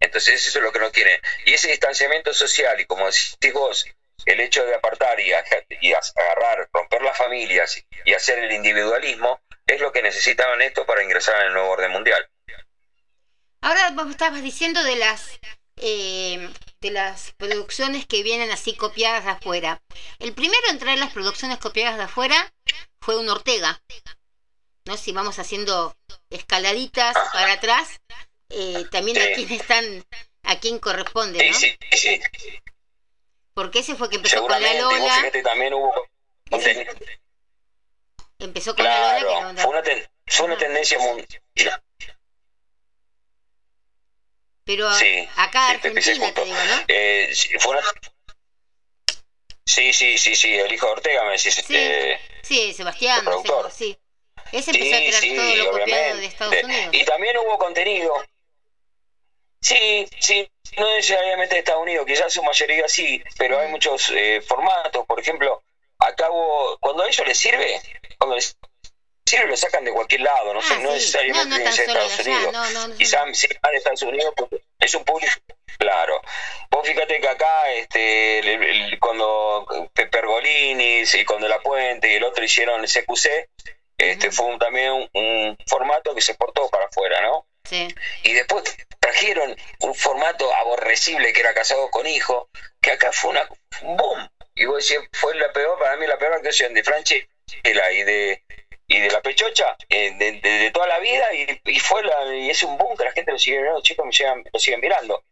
Entonces eso es lo que no quieren. Y ese distanciamiento social, y como decís vos, el hecho de apartar y, agarrar, romper las familias y hacer el individualismo, es lo que necesitaban esto para ingresar en el nuevo orden mundial. Ahora vos estabas diciendo de las eh, de las producciones que vienen así copiadas de afuera. El primero en traer las producciones copiadas de afuera fue un Ortega. ¿No? Si vamos haciendo escaladitas para atrás, eh, también a Sí. quién están, a quién corresponde, Sí, ¿no? sí, sí. Porque ese fue que empezó con la Lola, fíjate, también hubo... Ese- empezó con la Lola que no- fue una, ten- fue una tendencia mundial. Pero Sí, acá sí, te pisé Argentina te digo, ¿no? Eh, fue una... Sí, sí, sí, sí, el hijo de Ortega me decís. Sí, este, sí, Sebastián, el sé, productor. sí. Ese empezó a Sí, sí, todo lo copiado de Estados Unidos. Y también hubo contenido. Sí, sí, no necesariamente de Estados Unidos, quizás su mayoría sí, pero hay muchos eh, formatos. Por ejemplo, acá hubo, cuando a ellos les sirve, cuando les lo sacan de cualquier lado, no, sé, Ah, no sí. necesariamente No, no tiene que ser Estados Unidos. no, no, no. Quizás sí van de Estados Unidos porque es un público, claro. Vos fíjate que acá, este, el- el- cuando Pergolini y cuando La Puente y el otro hicieron CQC, este, fue un- también un, un formato que se portó para afuera, ¿no? Sí. Y después trajeron un formato aborrecible que era casado con hijo, que acá fue una un boom. Y vos decís, fue la peor, para mí la peor actuación de Franchella y de y de la pechocha eh, de, de- de toda la vida y, y fue la, y es un boom que la gente lo sigue mirando, los chicos me sigan- lo siguen mirando.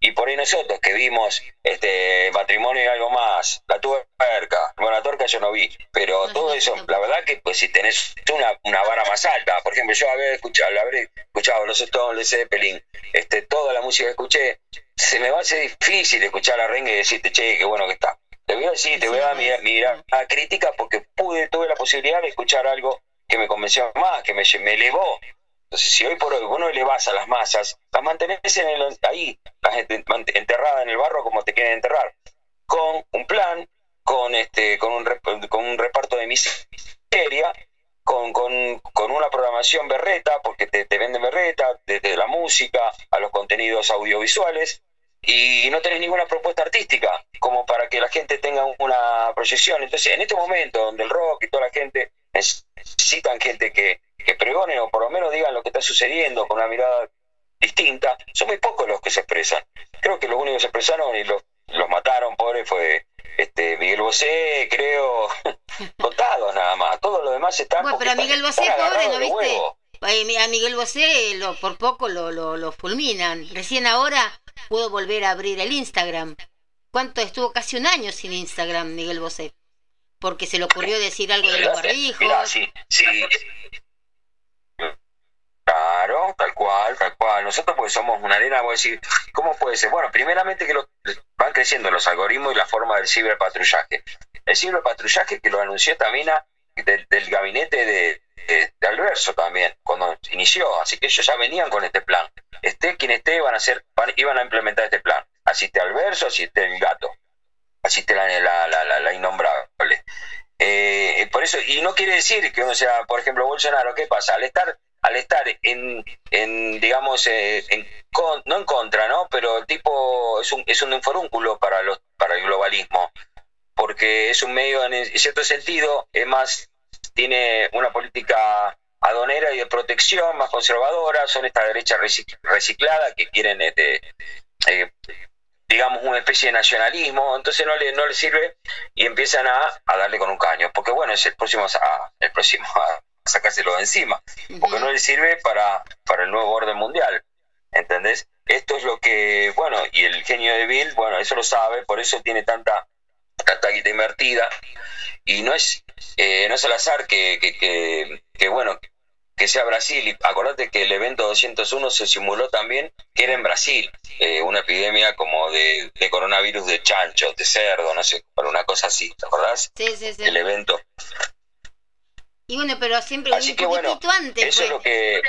Y por ahí nosotros que vimos este matrimonio y algo más, la tuerca, bueno la tuerca yo no vi, pero todo eso, la verdad que pues si tenés una, una vara más alta, por ejemplo yo habré escuchado, habré escuchado los Stones, Zeppelin, este, toda la música que escuché, se me va a hacer difícil escuchar a Rengue y decirte, che, qué bueno que está. Te voy a decir, te voy a dar no mi, es. mi mirada crítica porque pude, tuve la posibilidad de escuchar algo que me convenció más, que me, me elevó. Entonces, si hoy por hoy vos no elevás a las masas, las mantenés en el- ahí, las enterradas en el barro como te quieren enterrar, con un plan, con este, con un, con un reparto de miseria, con, con, con una programación berreta, porque te, te venden berreta, desde la música a los contenidos audiovisuales, y no tenés ninguna propuesta artística como para que la gente tenga una proyección. Entonces, en este momento donde el rock y toda la gente necesitan gente que, que pregone o por lo menos digan lo que está sucediendo con una mirada distinta, son muy pocos los que se expresan. Creo que los únicos que se expresaron y los, los mataron, pobre, fue este Miguel Bosé, creo, contados nada más. Todo lo demás está... Bueno, pero a Miguel Bosé, están pobre, ¿no viste? A Miguel Bosé lo, por poco lo, lo, lo fulminan. Recién ahora pudo volver a abrir el Instagram. ¿Cuánto estuvo? Casi un año sin Instagram Miguel Bosé. Porque se le ocurrió decir algo de los barbijos. Mirá, sí, sí. Claro, tal cual, tal cual. Nosotros porque somos una arena, voy a decir, ¿cómo puede ser? Bueno, primeramente que los- van creciendo los algoritmos y la forma del ciberpatrullaje. El ciberpatrullaje que lo anunció mina del, del gabinete de, de, Alverso también, cuando inició. Así que ellos ya venían con este plan. Esté quien esté, van a hacer, van- iban a implementar este plan. Asiste Alverso, asiste el gato, asiste la, la, la, la- la innombrable. Eh, por eso, y no quiere decir que uno sea, por ejemplo, Bolsonaro, ¿qué pasa? Al estar, al estar en, digamos, eh, en no en contra, ¿no? Pero el tipo es un, es un forúnculo para, los, para el globalismo, porque es un medio, en cierto sentido, es más, tiene una política adonera y de protección más conservadora, son esta derecha recic- reciclada que quieren, este, eh, digamos, una especie de nacionalismo, entonces no le, no le sirve y empiezan a, a darle con un caño, porque bueno, es el próximo a, el próximo a sacárselo de encima, porque no le sirve para, para el nuevo orden mundial, ¿entendés? Esto es lo que, bueno, y el genio de Bill, bueno, eso lo sabe, por eso tiene tanta, tanta guita invertida, y no es, eh, no es al azar que, que, que, que, bueno, que sea Brasil, y acordate que el evento 201 se simuló también que era en Brasil, eh, una epidemia como de, de coronavirus de chancho, de cerdo, no sé, para una cosa así, ¿te acordás? Sí, sí, sí. El evento. Y bueno, pero siempre Así un que bueno, antes eso fue. es lo que...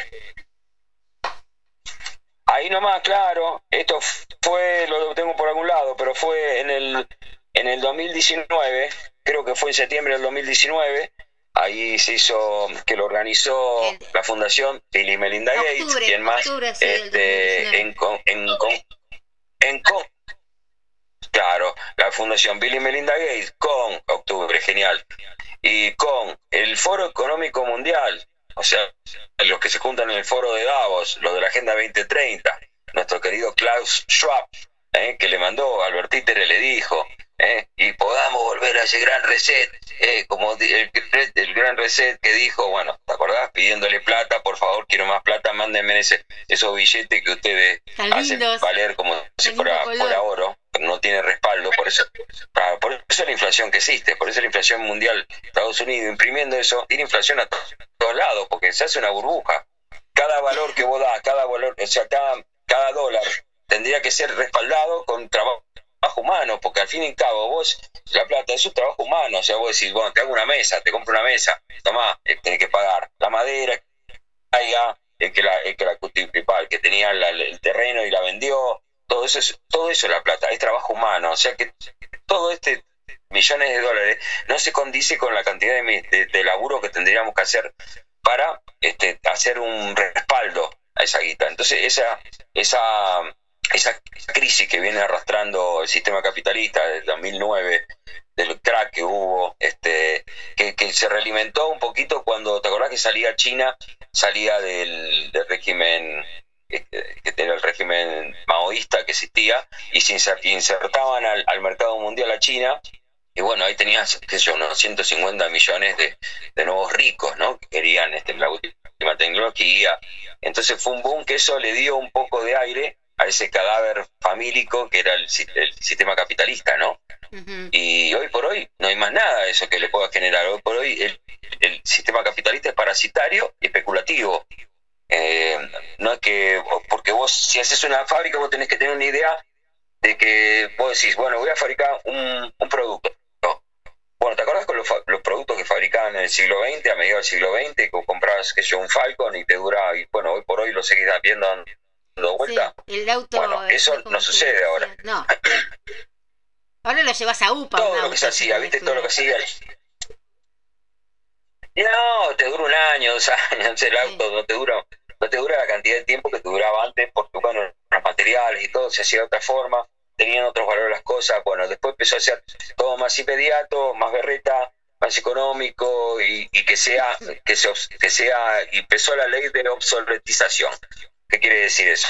Ahí nomás, claro, esto fue, lo tengo por algún lado, pero fue en el, en el 2019, creo que fue en septiembre del 2019, ahí se hizo, que lo organizó El- la Fundación Bill y Melinda Gates, quien más, octubre, sí, del este, 2019. en, con- en, con- en con- claro, la Fundación Bill y Melinda Gates con octubre, genial, y con el Foro Económico Mundial, o sea, los que se juntan en el foro de Davos, los de la Agenda 2030, nuestro querido Klaus Schwab, eh, que le mandó, Albert Títere le dijo, eh, y podamos volver a ese gran reset, eh, como el, el gran reset que dijo, bueno, ¿te acordás? Pidiéndole plata, por favor, quiero más plata, mándenme ese, esos billetes que ustedes Tan hacen lindos. valer como si fuera, fuera oro, pero no tiene respaldo, por eso, por eso es la inflación que existe, por eso es la inflación mundial, Estados Unidos imprimiendo eso, tiene inflación a to- todos lados, porque se hace una burbuja. Cada valor que vos das, cada valor, o sea, cada, cada dólar tendría que ser respaldado con trabajo humano, porque al fin y al cabo vos, la plata es un trabajo humano, o sea, vos decís, bueno, te hago una mesa, te compro una mesa, tomá, eh, tenés que pagar la madera, caiga, el que la, el que la el que tenía la- el terreno y la vendió, todo eso es, todo eso es la plata, es trabajo humano, o sea que todo este millones de dólares no se condice con la cantidad de, de- de laburo que tendríamos que hacer para este, hacer un respaldo a esa guita. Entonces esa, esa, esa crisis que viene arrastrando el sistema capitalista desde 2009, del crack que hubo, este, que, que se realimentó un poquito cuando, ¿te acordás que salía China? Salía del, del régimen eh, que era el régimen maoísta que existía, y se insertaban al, al mercado mundial a China, y bueno, ahí tenías, qué sé yo, unos 150 millones de, de nuevos ricos, ¿no? Que querían este, la última tecnología. Entonces fue un boom que eso le dio un poco de aire a ese cadáver famílico que era el, el sistema capitalista, ¿no? Y hoy por hoy no hay más nada de eso que le pueda generar. Hoy por hoy el, el sistema capitalista es parasitario y especulativo. Eh, no es que, porque vos si haces una fábrica vos tenés que tener una idea de que vos decís, bueno, voy a fabricar un, un producto. Bueno, ¿te acuerdas con los, los, productos que fabricaban en el siglo XX, a mediados del siglo XX, que comprabas, que yo, un Falcon y te dura, y bueno, hoy por hoy lo seguís viendo dando vuelta? Sí, el auto, bueno, eso no sucede ahora. No. Ahora lo llevas a UPA. Todo lo que se hacía, ¿viste? Todo lo que hacía. No, te dura un año, dos años, el auto no te dura, no te dura la cantidad de tiempo que te duraba antes, porque bueno, los materiales y todo se hacía de otra forma, tenían otros valores las cosas, bueno, después empezó a ser todo más inmediato, más berreta, más económico y, y que sea, que, se, que sea, y empezó la ley de obsoletización. ¿Qué quiere decir eso?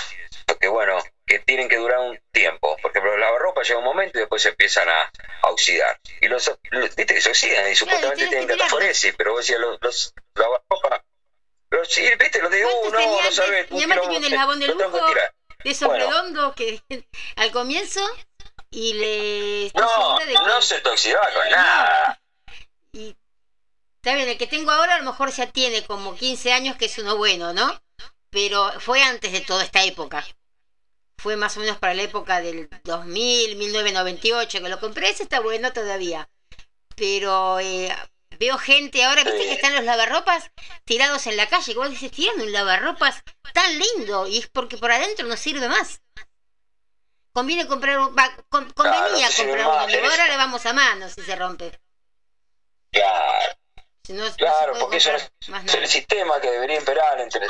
Que bueno, que tienen que durar un tiempo. Por ejemplo, la lavarropa llega un momento y después se empiezan a, a oxidar. Y los, los, viste que se oxidan y supuestamente tienen catafores, pero vos decías, los, los lavarropa, los, sí, viste, los de uh, no, no sabes. Mi mamá tenía un jabón de lujo de esos bueno. redondos que al comienzo y le... No, de que... no se te oxidaba con nada. Y está bien, el que tengo ahora a lo mejor ya tiene como 15 años, que es uno bueno, ¿no? Pero fue antes de toda esta época fue más o menos para la época del 2000, 1998 que lo compré, ese está bueno todavía. Pero eh, veo gente ahora, viste que están los lavarropas tirados en la calle, igual dices, tiran un lavarropas tan lindo y es porque por adentro no sirve más. Conviene comprar, va, con, convenía claro, comprar uno, pero ahora le vamos a mano si se rompe. Claro. Si no, claro, no porque eso es, es el sistema que debería imperar entre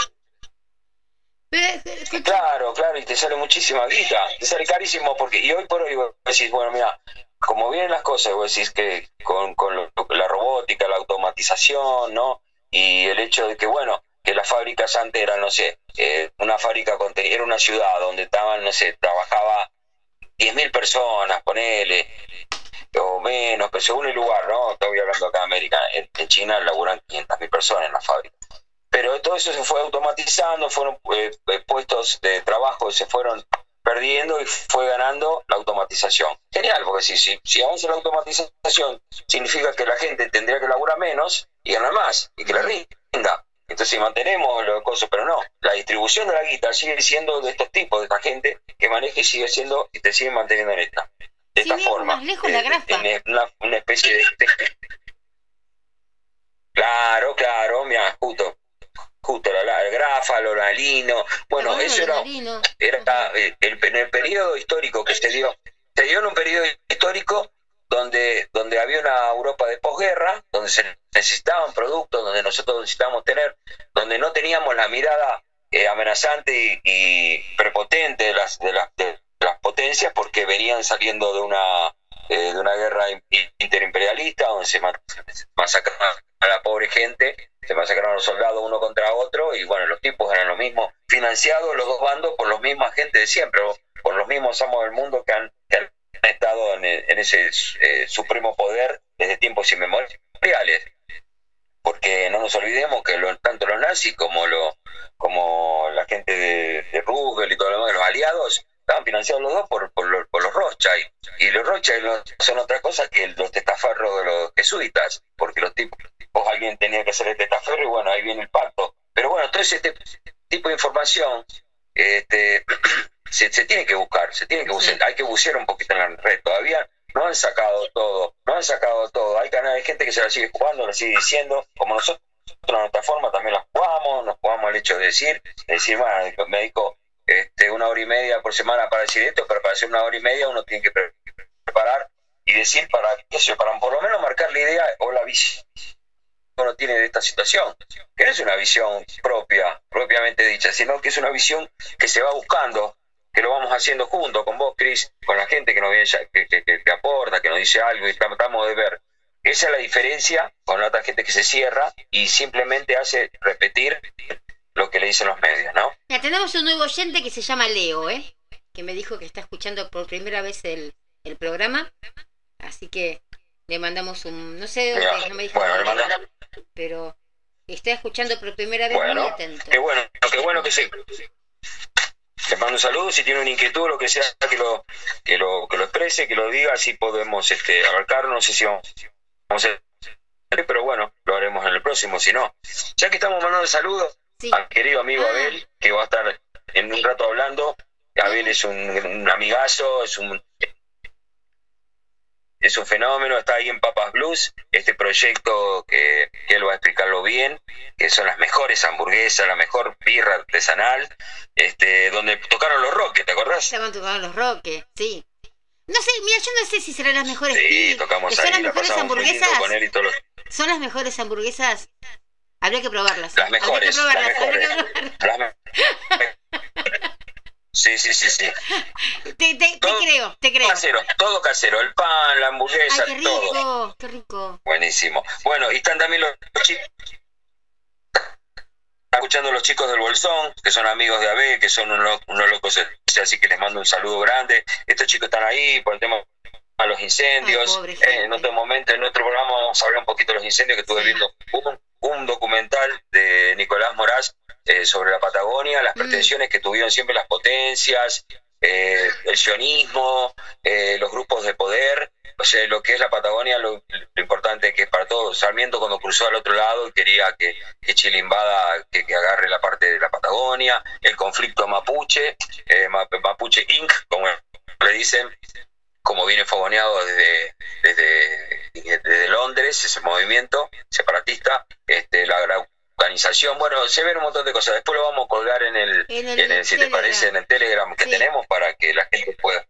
Claro, claro, y te sale muchísima guita, te sale carísimo porque, y hoy por hoy decís, bueno, mira, como vienen las cosas, vos decís que con, con lo, la robótica, la automatización, ¿no? Y el hecho de que, bueno, que las fábricas antes eran, no sé, eh, una fábrica con, era una ciudad donde estaban, no sé, trabajaba 10.000 personas, ponele, o menos, pero según el lugar, ¿no? Estoy hablando acá de América, en, en China laburan 500.000 personas en la fábrica pero todo eso se fue automatizando, fueron eh, puestos de trabajo se fueron perdiendo y fue ganando la automatización. Genial, porque si, si, si avanza la automatización, significa que la gente tendría que laburar menos y ganar más, y que le rinda. Entonces, si mantenemos los cosas, pero no, la distribución de la guita sigue siendo de estos tipos, de esta gente que maneja y sigue siendo y te sigue manteniendo en esta, de esta forma. Más lejos la grafa. En una, una especie de, de... Claro, claro, mira, justo justo la, el Grafa, Loralino, bueno, bueno eso era, era el, el, en el periodo histórico que se dio, se dio en un periodo histórico donde, donde había una Europa de posguerra, donde se necesitaban productos, donde nosotros necesitábamos tener, donde no teníamos la mirada eh, amenazante y, y, prepotente de las, de, las, de las potencias porque venían saliendo de una eh, de una guerra interimperialista donde se masacraban a la pobre gente, se masacraron a los soldados uno contra otro y bueno, los tipos eran lo mismo, financiados los dos bandos por los mismos agentes de siempre, por los mismos amos del mundo que han, que han estado en, en ese eh, supremo poder desde tiempos inmemoriales. Porque no nos olvidemos que lo, tanto los nazis como, lo, como la gente de, de Roosevelt y todo lo demás, los aliados, estaban financiados los dos por, por, los, por los Rothschild. Y los Rothschild son otra cosa que los testaferros de los jesuitas, porque los tipos, alguien tenía que hacer el testaferro y bueno, ahí viene el pacto. Pero bueno, todo ese tipo de información este, se, se tiene que buscar, se tiene que buscar, hay que bucear un poquito en la red. Todavía no han sacado todo, no han sacado todo. Hay canales de gente que se la sigue jugando, la sigue diciendo, como nosotros de nuestra forma también la jugamos, nos jugamos el hecho de decir, de decir, bueno, me dedico este, una hora y media por semana para decir esto, pero para hacer una hora y media uno tiene que preparar y decir para, qué sé, para por lo menos marcar la idea o la visión que uno tiene de esta situación, que no es una visión propia, propiamente dicha, sino que es una visión que se va buscando, que lo vamos haciendo junto con vos, Cris, con la gente que nos viene, que, que, que te aporta, que nos dice algo y tratamos de ver. Esa es la diferencia con la otra gente que se cierra y simplemente hace repetir lo que le dicen los medios, ¿no? Mira, tenemos un nuevo oyente que se llama Leo, ¿eh? Que me dijo que está escuchando por primera vez el, el programa. Así que le mandamos un. No sé de dónde, Mira, no me dijo bueno, le mandamos- pero está escuchando por primera vez muy Bueno, atento. qué bueno, qué bueno que se. Le mando un saludo, si tiene una inquietud, lo que sea, que lo, que lo, que lo exprese, que lo diga, así podemos este, abarcar, no sé si vamos, vamos a pero bueno, lo haremos en el próximo, si no. Ya que estamos mandando saludos Sí. al querido amigo Ah. Abel, que va a estar en un rato hablando. Abel es un, un amigazo, es un es un fenómeno, está ahí en Papas Blues, este proyecto que, que él va a explicarlo bien, que son las mejores hamburguesas, la mejor birra artesanal, este, donde tocaron los roques, ¿te acordás? Estaban tocando los roques, sí. No sé, mira, yo no sé si serán las mejores. Sí, tocamos ¿Son ahí, las la mejores hamburguesas? con él y todos los, ¿Son las mejores hamburguesas? Habría que probarlas. las que mejores, las que mejores. probarlas. las me- Sí, sí, sí, sí. Te, te- te Todo- creo, te creo. Casero, todo casero, el pan, la hamburguesa, Ay, qué todo. rico, qué rico. Buenísimo. Bueno, y están también los chicos. Están escuchando los chicos del Bolsón, que son amigos de AB, que son unos, unos locos, así que les mando un saludo grande. Estos chicos están ahí por el tema de los incendios. Ay, Eh, en otro momento, en nuestro programa, vamos a hablar un poquito de los incendios, que estuve Sí. viendo un, documental de Nicolás Moraz eh, sobre la Patagonia, las Mm. pretensiones que tuvieron siempre las potencias, eh, el sionismo, eh, los grupos de poder, o sea, lo que es la Patagonia, lo, lo importante que es para todos. Sarmiento cuando cruzó al otro lado y quería que, que Chile invada, que, que agarre la parte de la Patagonia, el conflicto mapuche, eh, Ma- Mapuche Inc., como le dicen, como viene fogoneado desde, desde, desde Londres, ese movimiento separatista, este, la, la organización, bueno, se ven un montón de cosas. Después lo vamos a colgar en el, En el en el, si te Telegram. parece, en el Telegram que Sí. tenemos para que la gente pueda.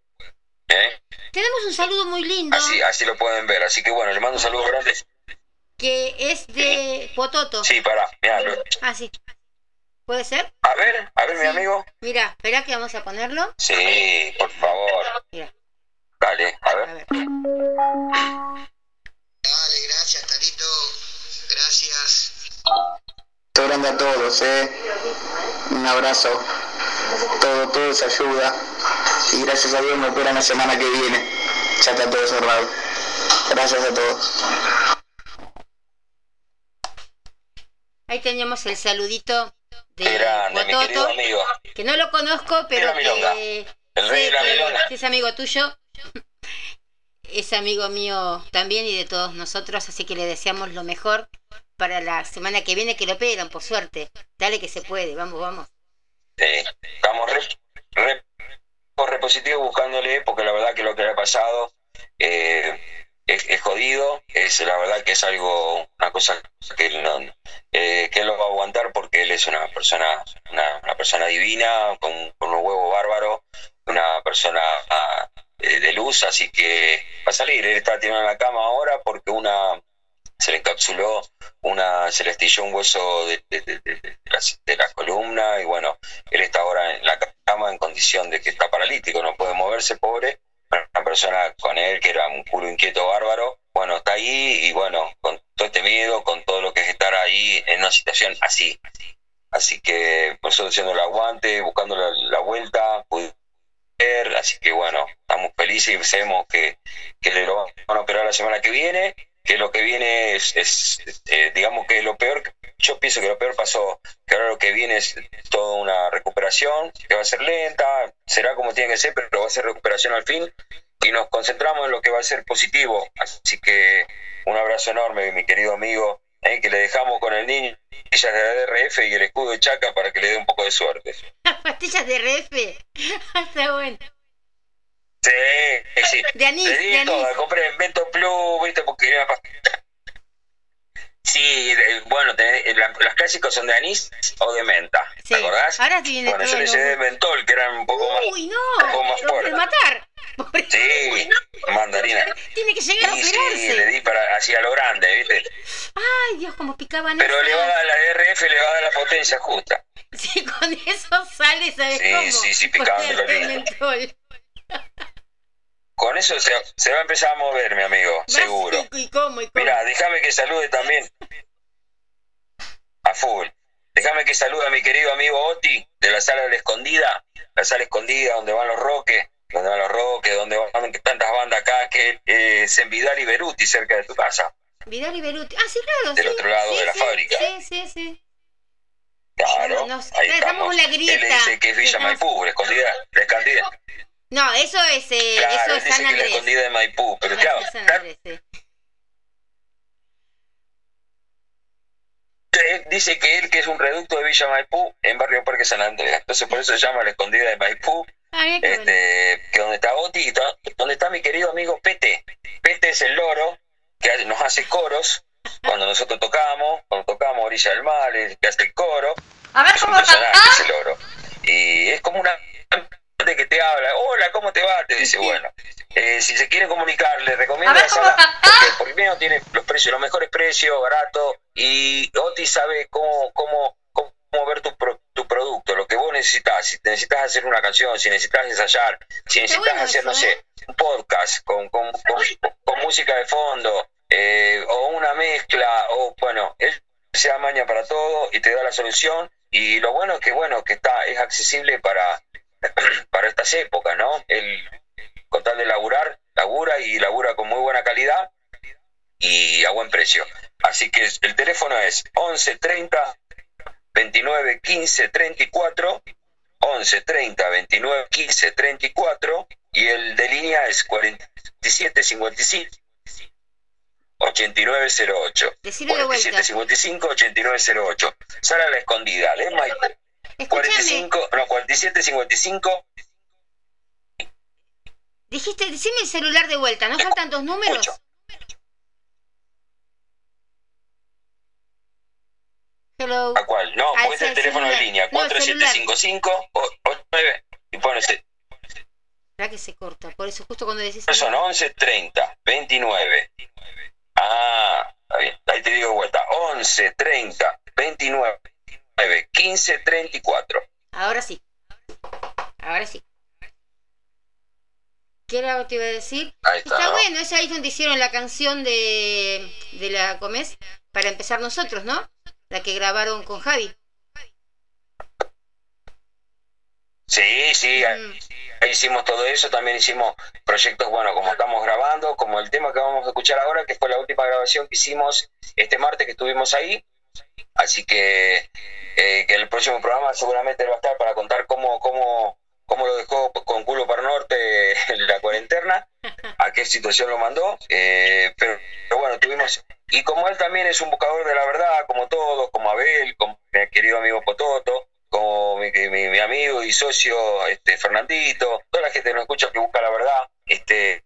¿eh? Tenemos un saludo muy lindo Así, así lo pueden ver. Así que bueno, le mando un saludo grande. que es de Pototo. Sí, pará, mirá, Ah, sí. ¿Puede ser? A ver, a ver, mi amigo. Mira, espera que vamos a ponerlo. Sí, por favor. Mira, Dale, a a ver. Dale, gracias, Talito. Gracias. Todo grande a todos, ¿eh? Un abrazo. Todo, todo se ayuda. Y gracias a Dios me operan la semana que viene. Ya está todo cerrado. Gracias a todos. Ahí teníamos el saludito de grande, mi querido Pototo, amigo. que no lo conozco, pero que El rey de la que es amigo tuyo. Es amigo mío también y de todos nosotros, así que le deseamos lo mejor para la semana que viene que lo operan, por suerte. Dale que se puede, vamos, vamos. Sí, estamos re, buscándole, porque la verdad que lo que le ha pasado eh, es, jodido, es la verdad que es algo, una cosa que él, no, eh, que él lo va a aguantar porque él es una persona, una, una persona divina, con, con un huevo bárbaro, una persona ah, eh, de luz, así que va a salir, él está tirado en la cama ahora porque una se le encapsuló una, se le estilló un hueso de, de- de- de- de la, de la columna y bueno, él está ahora en la cama en condición de que está paralítico, no puede moverse, pobre. Una persona con él que era un culo inquieto bárbaro, bueno, está ahí y bueno, con todo este miedo, con todo lo que es estar ahí en una situación así. Así que nosotros haciendo el aguante, buscando la, la vuelta, ver, así que bueno, estamos felices y sabemos que, que lo van a operar la semana que viene, que lo que viene es, es, eh, digamos que lo peor, yo pienso que lo peor pasó, que ahora lo que viene es toda una recuperación, que va a ser lenta, será como tiene que ser, pero va a ser recuperación al fin, y nos concentramos en lo que va a ser positivo, así que un abrazo enorme, mi querido amigo, eh, que le dejamos con el niño pastillas de DRF y el escudo de Chaca para que le dé un poco de suerte. Las pastillas de RF. Está bueno. Sí, sí. De anís, Le di de todo, anís. compré en Vento Plus, viste, porque quería una pastilla. Sí, de- bueno, tenés- la- las clásicas son de anís o de menta, Sí. ¿te acordás? Ahora sí viene Bueno, yo todo le lo- llevé de mentol, que eran un poco más... Uy, un poco no. más fuerte. matar. Pobre- Sí, mandarina. Tiene que llegar a Y sí, operarse. le di para así a lo grande, ¿viste? Ay, Dios, cómo picaban Pero esas. le va a dar la DRF, le va a dar la potencia justa. Sí, con eso sale, ¿sabes Sí, cómo? sí, sí, mentol. Con eso se, se va a empezar a mover, mi amigo, seguro. Vas y cómo, y cómo. Mira, déjame que salude también a full. Déjame que salude a mi querido amigo Oti de la sala de la escondida, la sala escondida donde van los roques, donde van los roques, donde van tantas bandas acá, que eh, es en Vidal y Beruti, cerca de tu casa. Vidal y Beruti. Ah, sí, claro. Del sí, otro lado sí, de la sí, fábrica. Sí, sí, sí. Claro, Nos- ahí estamos. la Él grieta. dice que es Villa Maipú, la escondida, la escondida. No, eso es, eh, Claro, eso él es San es la Andrés. escondida de Maipú, pero claro, es San Andrés, sí. Él dice que él que es un reducto de Villa Maipú en barrio Parque San Andrés. Entonces por eso se llama la escondida de Maipú, Ah, bueno. este, que donde está Oti donde está mi querido amigo Pete. Pete es el loro que nos hace coros cuando nosotros tocamos, cuando tocamos Orilla del Mar, el que hace el coro. A ver Es un cómo personaje cantás. ese loro. Y es como una que te habla, hola, ¿cómo te va? Te dice, bueno, eh, si se quiere comunicar, le recomiendo ver la sala, porque primero tiene los precios, los mejores precios, barato, y Oti sabe cómo, cómo, cómo ver tu, pro- tu producto, lo que vos necesitas, si necesitas hacer una canción, si necesitas ensayar, si necesitas bueno hacer, no sé, ¿eh? un podcast con, con, con, con música de fondo, eh, o una mezcla, o bueno, él se da maña para todo y te da la solución, y lo bueno es que, bueno, que está, es accesible para, para estas épocas, ¿no? El, con tal de laburar, labura y labura con muy buena calidad y a buen precio. Así que el teléfono es 11 30 29 15 34 11 30 29 15 34 y el de línea es 47 55 8908 Decilo de vuelta. 4755 8908 Sala la escondida, ¿le? Maipú. Escúchame, 45, no, 4755 dijiste, decime el celular de vuelta, ¿no faltan dos números? Escucho. Hello. ¿A cuál? No, Ah, porque es ese el teléfono de celular. línea. No, el 4755 89 y pones ¿Verdad que se corta? Por eso justo cuando decís... son 11 30 29. Ah, está bien. Ahí te digo de vuelta. 11 30 29 15 34. Ahora sí. Ahora sí. ¿Qué era lo que te iba a decir? Ahí está. Está ¿no? bueno, es ahí donde hicieron la canción de, de la Comés para empezar nosotros, ¿no? La que grabaron con Javi. Sí, sí, ahí- ahí hicimos todo eso, también hicimos proyectos, bueno, como estamos grabando, como el tema que vamos a escuchar ahora, que fue la última grabación que hicimos este martes que estuvimos ahí, así que, eh, que el próximo programa seguramente va a estar para contar cómo, cómo, cómo lo dejó con culo para norte la cuarentena, a qué situación lo mandó, eh, pero, bueno, tuvimos, y como él también es un buscador de la verdad, como todos, como Abel, como mi querido amigo Pototo, como mi amigo y socio este, Fernandito, toda la gente que nos escucha que busca la verdad, este,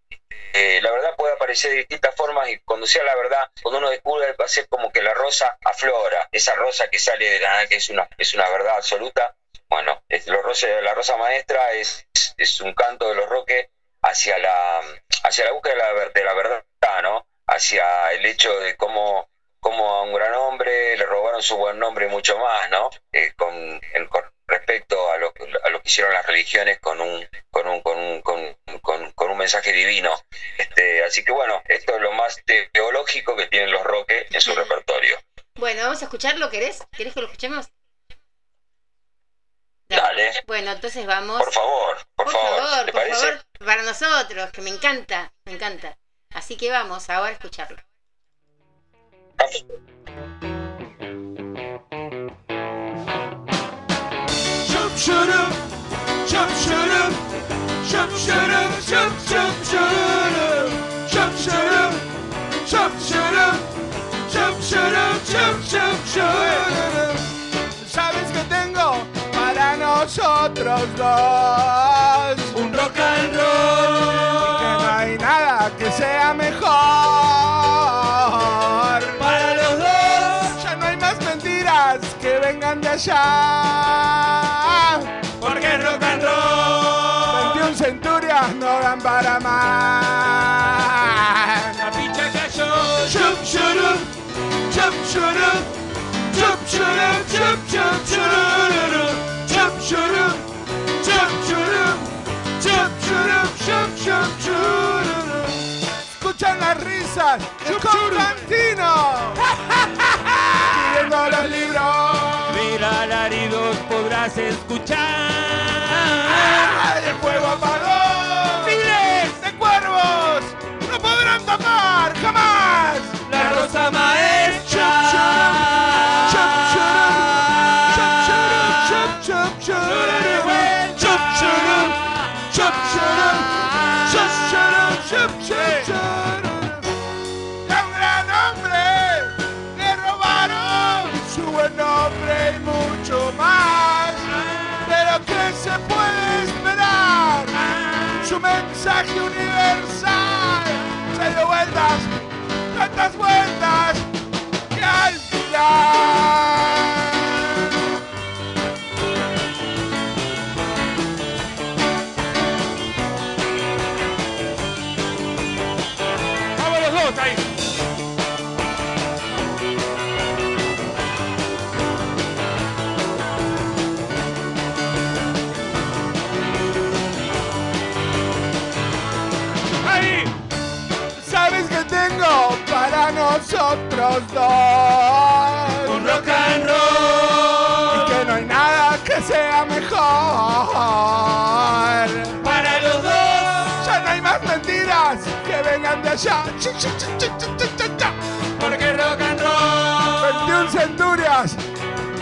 eh, la verdad puede aparecer de distintas formas y cuando sea la verdad, cuando uno descubre va a ser como que la rosa aflora, esa rosa que sale de la nada, que es una, es una verdad absoluta. Bueno, es- los roces- la rosa maestra es, es un canto de los roques hacia la, hacia la búsqueda de la, ver- de la verdad, ¿no? Hacia el hecho de cómo, cómo a un gran hombre le robaron su buen nombre y mucho más, ¿no? Eh, con, en- con respecto a lo, a lo que hicieron las religiones con un, con un, con un, con, con- con un mensaje divino. Este, así que bueno, esto es lo más te- teológico que tienen los roques en su repertorio. Bueno, vamos a escucharlo, ¿querés? ¿Querés que lo escuchemos? Dale, Bueno, entonces vamos. por favor, por, Por favor, favor, ¿te por parece? favor, para nosotros, que me encanta, me encanta. Así que vamos ahora a escucharlo. Jump jump shooter, jump shooter, jump jump jump shooter, jump jump shooter, jump jump shooter. ¿Sabes qué tengo para nosotros dos? Un rock and roll. Que no hay nada que sea mejor. Para los dos. Ya no hay más mentiras que vengan de allá. Porque es rock and roll. 21 centurias no dan para más. La picha cayó. Jump shooter, jump shooter, jump chum, chum, chum, chururu. Churum, chum, churum. Chum, churum, chum, chum, chururu. Escuchan las risas de Constantino. Pidiendo los libros. Mira alaridos podrás escuchar. El fuego apagó. Mensaje universal se dio vueltas, tantas vueltas, que al final. Porque rock and roll. 21 centurias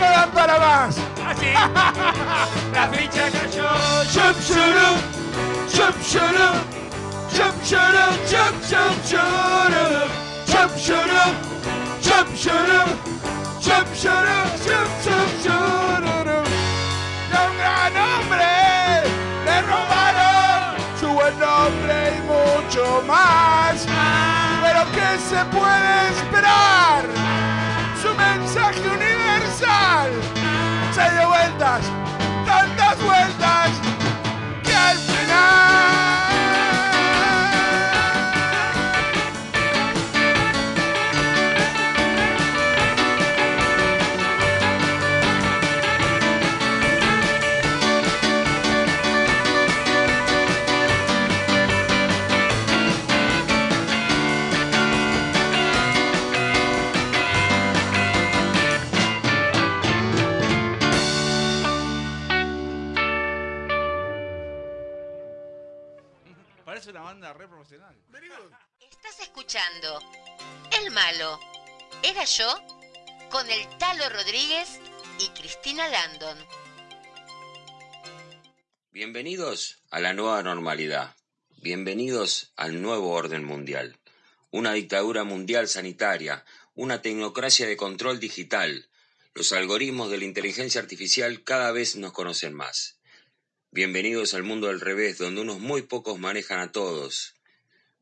no dan para más. Así. La ficha cayó. Chup, churup, chup, churup, chup, churup, chup, chup, churup, chup, churup, chup, churup, chup, churup, chup, chup, churup. Un gran hombre le robaron su buen nombre y mucho más. Pero ¿qué se puede esperar? El Malo. ¿Era yo? Con el Talo Rodríguez y Cristina Landon. Bienvenidos a la nueva normalidad. Bienvenidos al nuevo orden mundial. Una dictadura mundial sanitaria, una tecnocracia de control digital. Los algoritmos de la inteligencia artificial cada vez nos conocen más. Bienvenidos al mundo del revés, donde unos muy pocos manejan a todos.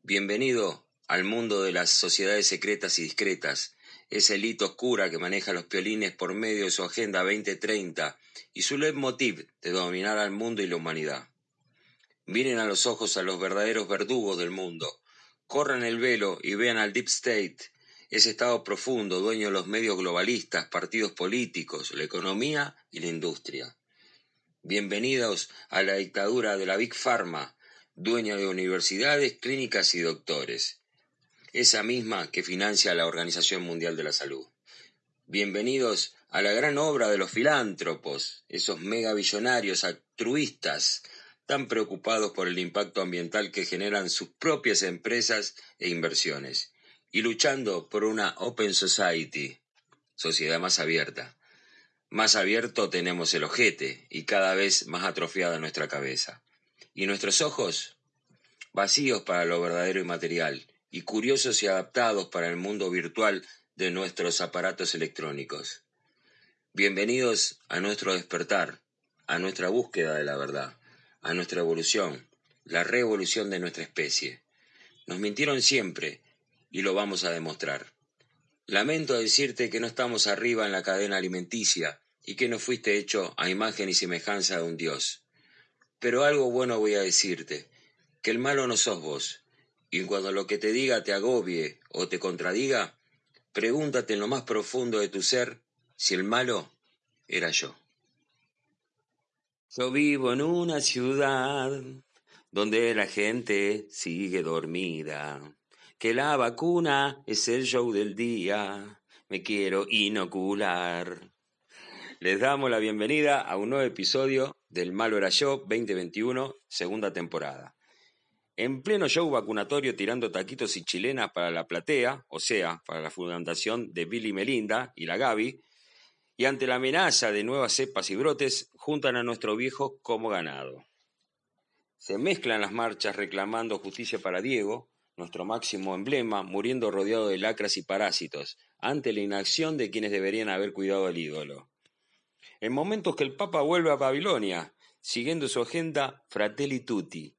Bienvenido al mundo de las sociedades secretas y discretas, esa élite oscura que maneja los piolines por medio de su Agenda 2030 y su leitmotiv de dominar al mundo y la humanidad. Miren a los ojos a los verdaderos verdugos del mundo, corran el velo y vean al Deep State, ese Estado profundo, dueño de los medios globalistas, partidos políticos, la economía y la industria. Bienvenidos a la dictadura de la Big Pharma, dueña de universidades, clínicas y doctores. Esa misma que financia la Organización Mundial de la Salud. Bienvenidos a la gran obra de los filántropos, esos megabillonarios altruistas tan preocupados por el impacto ambiental que generan sus propias empresas e inversiones, y luchando por una Open Society, sociedad más abierta. Más abierto tenemos el ojete y cada vez más atrofiada nuestra cabeza. Y nuestros ojos vacíos para lo verdadero y material, y curiosos y adaptados para el mundo virtual de nuestros aparatos electrónicos. Bienvenidos a nuestro despertar, a nuestra búsqueda de la verdad, a nuestra evolución, la revolución de nuestra especie. Nos mintieron siempre y lo vamos a demostrar. Lamento decirte que no estamos arriba en la cadena alimenticia y que no fuiste hecho a imagen y semejanza de un Dios. Pero algo bueno voy a decirte, que el malo no sos vos, y cuando lo que te diga te agobie o te contradiga, pregúntate en lo más profundo de tu ser si el malo era yo. Yo vivo en una ciudad donde la gente sigue dormida, que la vacuna es el show del día, me quiero inocular. Les damos la bienvenida a un nuevo episodio del Malo era yo 2021, segunda temporada. En pleno show vacunatorio tirando taquitos y chilenas para la platea, o sea, para la fundación de Billy Melinda y la Gaby, y ante la amenaza de nuevas cepas y brotes, juntan a nuestro viejo como ganado. Se mezclan las marchas reclamando justicia para Diego, nuestro máximo emblema, muriendo rodeado de lacras y parásitos, ante la inacción de quienes deberían haber cuidado al ídolo. En momentos que el Papa vuelve a Babilonia, siguiendo su agenda Fratelli Tutti,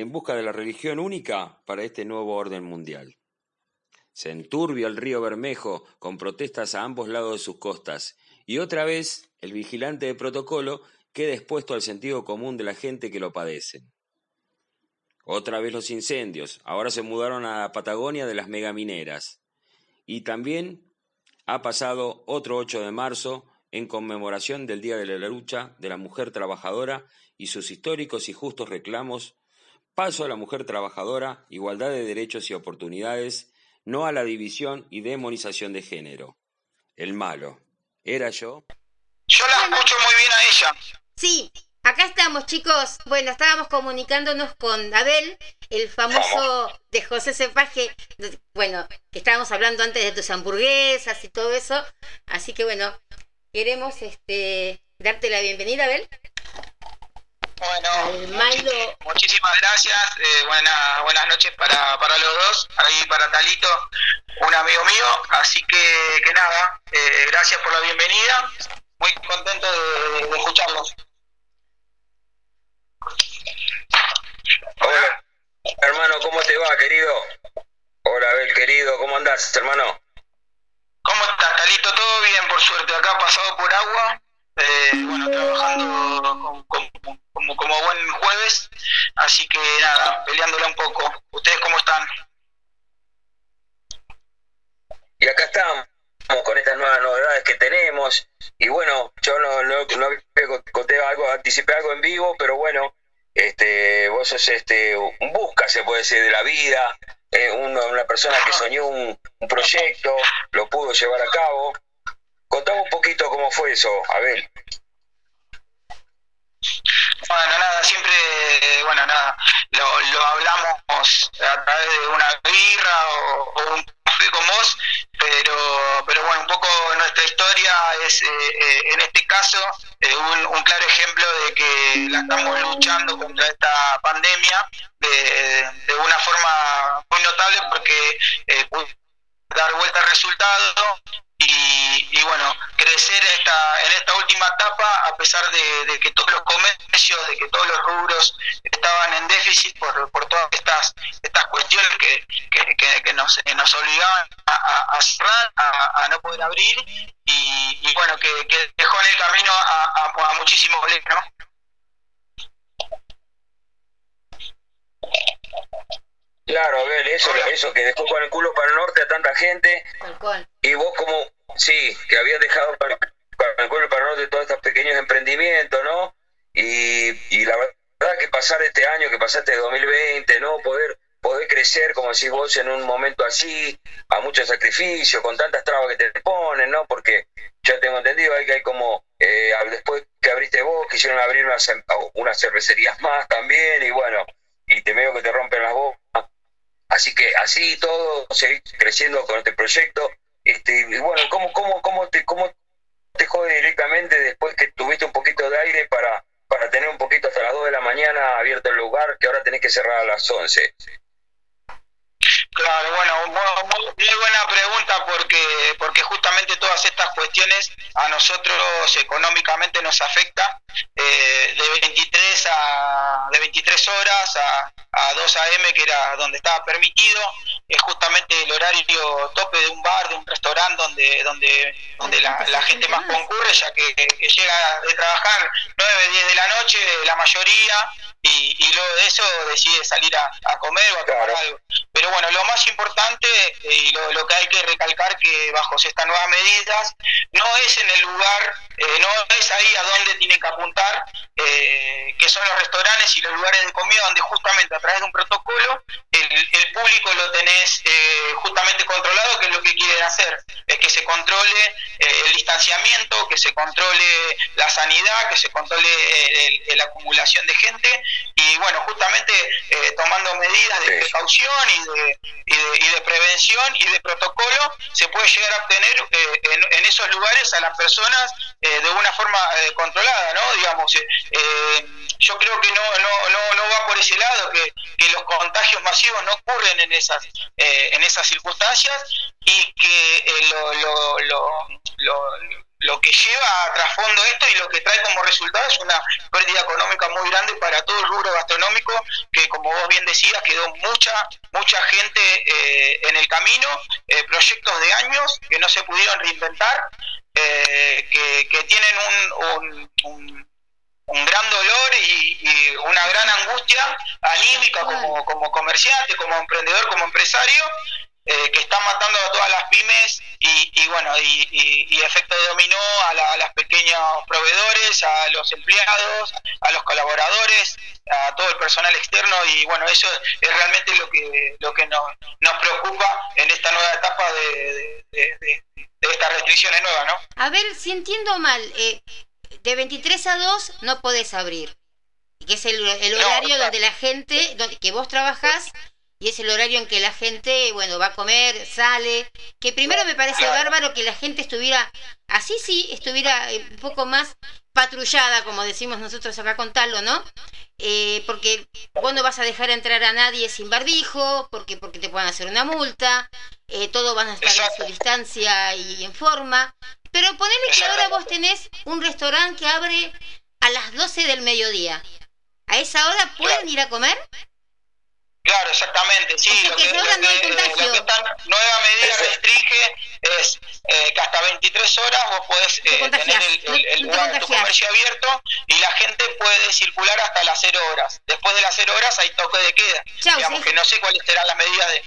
en busca de la religión única para este nuevo orden mundial. Se enturbia el río Bermejo con protestas a ambos lados de sus costas, y otra vez el vigilante de protocolo queda expuesto al sentido común de la gente que lo padece. Otra vez los incendios, ahora se mudaron a la Patagonia de las megamineras. Y también ha pasado otro 8 de marzo en conmemoración del Día de la Lucha de la Mujer Trabajadora y sus históricos y justos reclamos Paso a la mujer trabajadora, igualdad de derechos y oportunidades, no a la división y demonización de género. El malo. ¿Era yo? Yo la escucho muy bien a ella. Sí, acá estamos chicos. Bueno, estábamos comunicándonos con Abel, el famoso de José Cepaje. Bueno, que estábamos hablando antes de tus hamburguesas y todo eso. Así que bueno, queremos este darte la bienvenida, Abel. Bueno, muchísimas gracias. Eh, buena, buenas noches para, para los dos. Ahí para Talito, un amigo mío. Así que, que nada, eh, gracias por la bienvenida. Muy contento de, de escucharlos. Hola, hermano, ¿cómo te va, querido? Hola, Abel, querido, ¿cómo andás, hermano? ¿Cómo estás, Talito? Todo bien, por suerte. Acá pasado por agua. Eh, bueno, trabajando con, con como, buen jueves. Así que nada, peleándola un poco. ¿Ustedes cómo están? Y acá estamos con estas nuevas novedades que tenemos. Y bueno, yo no, no, conté algo, anticipé algo en vivo, pero bueno, este, vos sos este, un busca, se puede decir, de la vida, una, una, persona que soñó un, un, proyecto, lo pudo llevar a cabo. Contame un poquito cómo fue eso, Abel. Bueno, nada, siempre, bueno, nada, lo, lo hablamos a través de una birra o, un café con vos, pero, pero bueno, un poco nuestra historia es, eh, eh, en este caso, eh, un, un, claro ejemplo de que la estamos luchando contra esta pandemia de, de una forma muy notable porque eh, dar vuelta al resultado y, y, bueno, crecer esta, en esta última etapa, a pesar de, que todos los comercios, de que todos los rubros estaban en déficit por, por todas estas, estas cuestiones que, que, que, que nos, nos obligaban a, a cerrar, a, a, no poder abrir, y, y bueno, que, dejó en el camino a, a muchísimos ¿no? Claro, Abel, eso, eso que dejó con el culo para el norte a tanta gente. Y vos como, sí, que habías dejado con el culo para el norte todos estos pequeños emprendimientos, ¿no? Y, y la verdad que pasar este año, que pasaste de 2020, ¿no? Poder poder crecer, como decís vos, en un momento así, a mucho sacrificio, con tantas trabas que te ponen, ¿no? Porque ya tengo entendido hay que hay como, eh, después que abriste vos, quisieron abrir unas, unas cervecerías más también, y bueno, y te veo que te rompen las bombas Así que así todo, seguir creciendo con este proyecto. Este, y bueno, ¿cómo, cómo, cómo, te, ¿cómo te jode directamente después que tuviste un poquito de aire para, para tener un poquito hasta las 2 de la mañana abierto el lugar que ahora tenés que cerrar a las 11? Claro, bueno, muy, buena pregunta porque porque justamente todas estas cuestiones a nosotros económicamente nos afecta eh, de 23 a de 23 horas a, a 2 a.m. que era donde estaba permitido es justamente el horario tope de un bar, de un restaurante donde donde donde la, gente más concurre ya que llega de trabajar 9, 10 de la noche la mayoría y, y luego de eso decide salir a, a comer o a tomar claro. algo pero bueno, lo más importante eh, y lo, lo que hay que recalcar que bajo estas nuevas medidas no es en el lugar, eh, no es ahí a donde tienen que apuntar, eh, que son los restaurantes y los lugares de comida donde justamente a través de un protocolo el, el público lo tenés eh, justamente controlado, que es lo que quieren hacer, es que se controle eh, el distanciamiento, que se controle la sanidad, que se controle el- el- de gente y bueno, justamente eh, tomando medidas de precaución y de, y, de, y de prevención y de protocolo, se puede llegar a obtener eh, en, en esos lugares a las personas eh, de una forma controlada, ¿no? Digamos, yo creo que no, no, no, no va por ese lado, que, que los contagios masivos no ocurren en esas, eh, en esas circunstancias y que lo, lo, lo, lo- lo que lleva a trasfondo esto y lo que trae como resultado es una pérdida económica muy grande para todo el rubro gastronómico, que como vos bien decías, quedó mucha, mucha gente eh, en el camino, eh, proyectos de años que no se pudieron reinventar, eh, que, que tienen un, un- un- un gran dolor y, y una gran angustia anímica como, como comerciante, como emprendedor, como empresario, eh, que están matando a todas las pymes y, y bueno, y, y- y efecto dominó a, la- a los pequeños proveedores, a los empleados, a los colaboradores, a todo el personal externo y bueno, eso es realmente lo que, lo que nos, nos preocupa en esta nueva etapa de, de- de- de- de estas restricciones nuevas, ¿no? A ver, si entiendo mal, eh, de 23 a 2 no podés abrir. Que es el, el horario donde la gente, donde, que vos trabajás, y es el horario en que la gente, bueno, va a comer, sale. Que primero me parece bárbaro que la gente estuviera, así sí, estuviera eh, un poco más patrullada, como decimos nosotros acá con Talo, ¿no? Eh, porque vos no vas a dejar entrar a nadie sin barbijo, porque, porque te pueden hacer una multa, eh, todos van a estar en su distancia y en forma. Pero ponele que ahora vos tenés un restaurante que abre a las 12 del mediodía. ¿A esa hora pueden ir a comer? Claro, exactamente, sí. Lo, que ahora lo que- contagio. lo que esta nueva medida restringe es eh, que hasta 23 horas vos podés eh, tener el, el- el lugar tu comercio abierto y la gente puede circular hasta las 0 horas. Después de las 0 horas hay toque de queda. Chau, Digamos sí. que no sé cuáles serán las medidas de,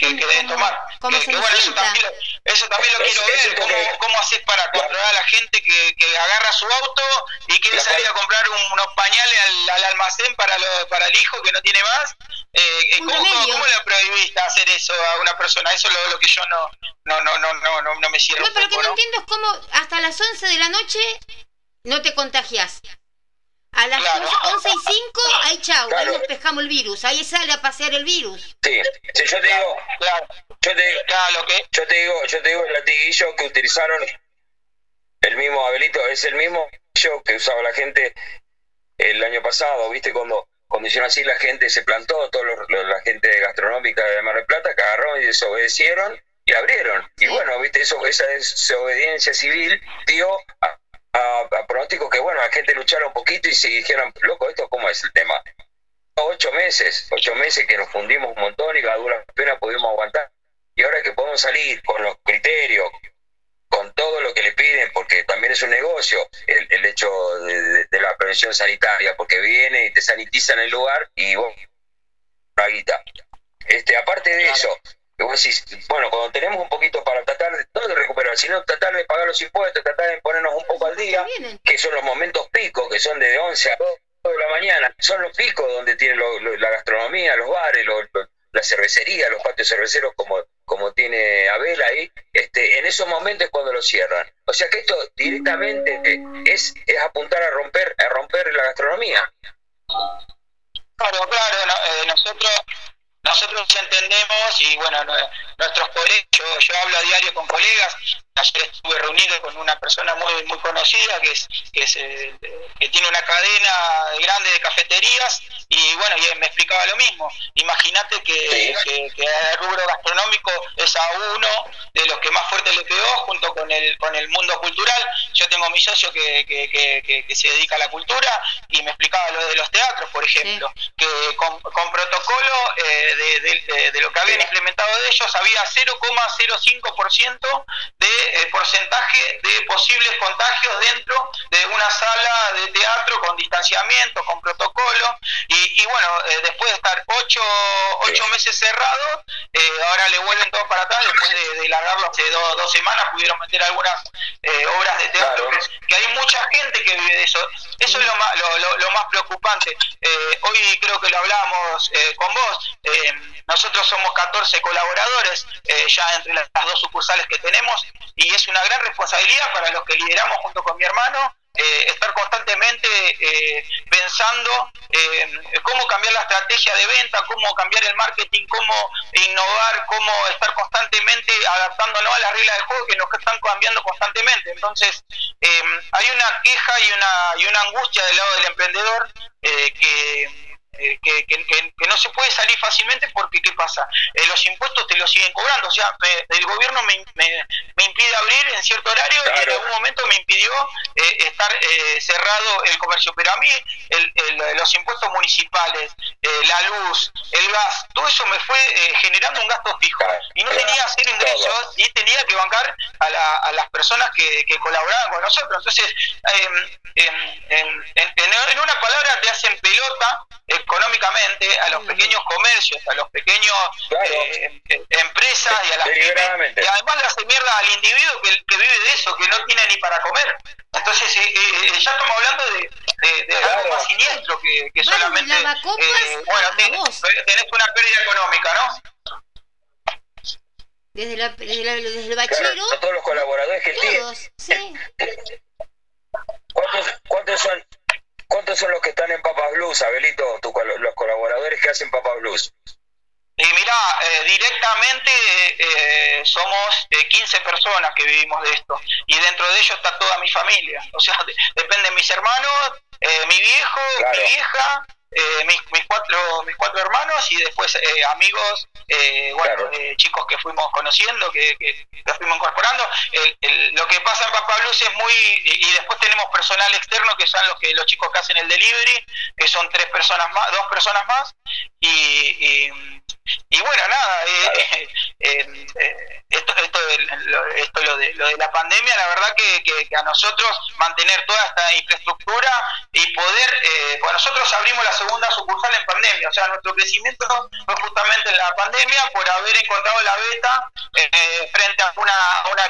que, que deben tomar. Que- que bueno, eso también, lo- eso también lo Es- quiero ver, cómo, haces para controlar a la gente que, que agarra su auto y quiere La salir cual- a comprar un- unos pañales al, al almacén para, lo- para el hijo que no tiene más. Eh, eh, ¿cómo, cómo, le prohibiste hacer eso a una persona? Eso es lo, lo que yo no, no, no, no, no, no, no me cierro No, pero que poco, no ¿no? entiendo es cómo hasta las 11 de la noche no te contagias. A las Claro. 11 y 5, ahí chau, ahí Claro. despejamos el virus, ahí sale a pasear el virus. Sí, sí, yo te digo, Claro, yo te digo, claro, lo que... yo te digo, yo te digo el latiguillo que utilizaron el mismo Abelito, es el mismo que usaba la gente el año pasado, viste cuando cuando hicieron así la gente se plantó, toda la gente gastronómica de Mar del Plata que agarró y desobedecieron y abrieron. Y bueno, viste, eso, esa desobediencia civil dio a, a, a pronóstico que bueno, la gente luchara un poquito y se dijeron, loco, esto cómo es el tema. Ocho meses, ocho meses que nos fundimos un montón y a duras penas pudimos aguantar. Y ahora que podemos salir con los criterios, con todo lo que le piden, porque también es un negocio el, el hecho de, de- de la prevención sanitaria, porque viene y te sanitizan el lugar y vos, una guita. Este, aparte de eso, que vos decís, bueno, cuando tenemos un poquito para tratar de, no de recuperar, sino tratar de pagar los impuestos, tratar de ponernos un poco al día, que son los momentos picos, que son de 11 a 2 de la mañana, son los picos donde tiene lo- lo- la gastronomía, los bares, lo- lo- la cervecería, los patios cerveceros como, como tiene Abel ahí, este, en esos momentos es cuando lo cierran. O sea que esto directamente eh, es, es apuntar a romper, a romper la gastronomía. Claro, claro, no, eh, nosotros nosotros entendemos y bueno, no- nuestros colegas, yo, yo hablo a diario con colegas, ayer estuve reunido con una persona muy muy conocida que es que es eh, que tiene una cadena grande de cafeterías y bueno, y me explicaba lo mismo. Imagínate que, que, que el rubro gastronómico es a uno de los que más fuerte le pegó junto con el con el mundo cultural. Yo tengo mi socio que, que, que, que- que se dedica a la cultura y me explicaba lo de los teatros, por ejemplo, que con, con protocolo eh, de, de- de- de lo que habían implementado de ellos había 0,05% de eh, porcentaje de posibles contagios dentro de una sala de teatro con distanciamiento, con protocolo y, y bueno, eh, después de estar ocho, ocho meses cerrados, eh, ahora le vuelven todo para atrás, después de, de largarlo hace do- dos semanas, pudieron meter algunas obras de teatro, que, que hay mucha gente que vive de eso. Eso es lo más, lo, lo- lo más preocupante. Hoy creo que lo hablábamos con vos, nosotros somos 14 colaboradores ya entre las dos sucursales que tenemos y es una gran responsabilidad para los que lideramos junto con mi hermano eh, estar constantemente eh, pensando eh, cómo cambiar la estrategia de venta, cómo cambiar el marketing, cómo innovar, cómo estar constantemente adaptándonos a las reglas del juego que nos están cambiando constantemente. Entonces, eh, hay una queja y una, y una angustia del lado del emprendedor eh, que eh, que, que- que- que no se puede salir fácilmente porque ¿qué pasa? Eh, los impuestos te los siguen cobrando, o sea, me- el gobierno me, me- me impide abrir en cierto horario y en algún momento me impidió eh, estar eh, cerrado el comercio, pero a mí el- el- los impuestos municipales, eh, la luz, el gas, todo eso me fue eh, generando un gasto fijo. Y no tenía hacer ingresos y tenía que bancar a, la- a las personas que, que colaboraban con nosotros. Entonces, em, em, em, en, en- en una palabra te hacen pelota económicamente a los pequeños comercios, a los pequeños eh, eh, empresas y a las pymes, y además le hace mierda al individuo que, que vive de eso, que no tiene ni para comer. Entonces, eh, eh, ya estamos hablando de, de- de algo más siniestro que, solamente. eh, bueno, a ten- vos. tenés una pérdida económica, ¿no? Desde, la, desde, la- desde el bachero. Claro, todos los colaboradores que tienen. Todos, sí. son los que están en Papas Blues, Abelito? Tu los colaboradores que hacen Papas Blues. Y mira, eh, directamente eh, somos eh, 15 personas que vivimos de esto. Y dentro de ellos está toda mi familia. O sea, de- dependen mis hermanos, eh, mi viejo, mi vieja, eh, mis, mis cuatro mis cuatro hermanos y después eh, amigos, eh, bueno, eh, chicos que fuimos conociendo, que, que, que fuimos incorporando. El- el- lo que pasa en Papá Blues es muy... Y, después tenemos personal externo que son los que los chicos que hacen el delivery, que son tres personas más, dos personas más. Y, y, y bueno, nada, eh, eh, eh, esto, esto, esto lo, de, lo de la pandemia, la verdad que, que- que a nosotros mantener toda esta infraestructura y poder, eh, pues nosotros abrimos la segunda sucursal en pandemia, o sea, nuestro crecimiento fue justamente en la pandemia por haber encontrado la beta eh, frente a una,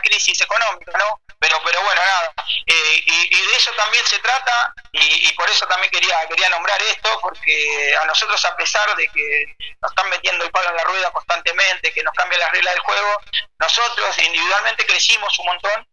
crisis económica, ¿no? Pero, pero bueno, nada, eh, y, de eso también se trata y, y por eso también quería, quería nombrar esto, porque a nosotros a pesar de que nos están metiendo el palo en la rueda constantemente, que nos cambian las reglas del juego, nosotros individualmente crecimos un montón.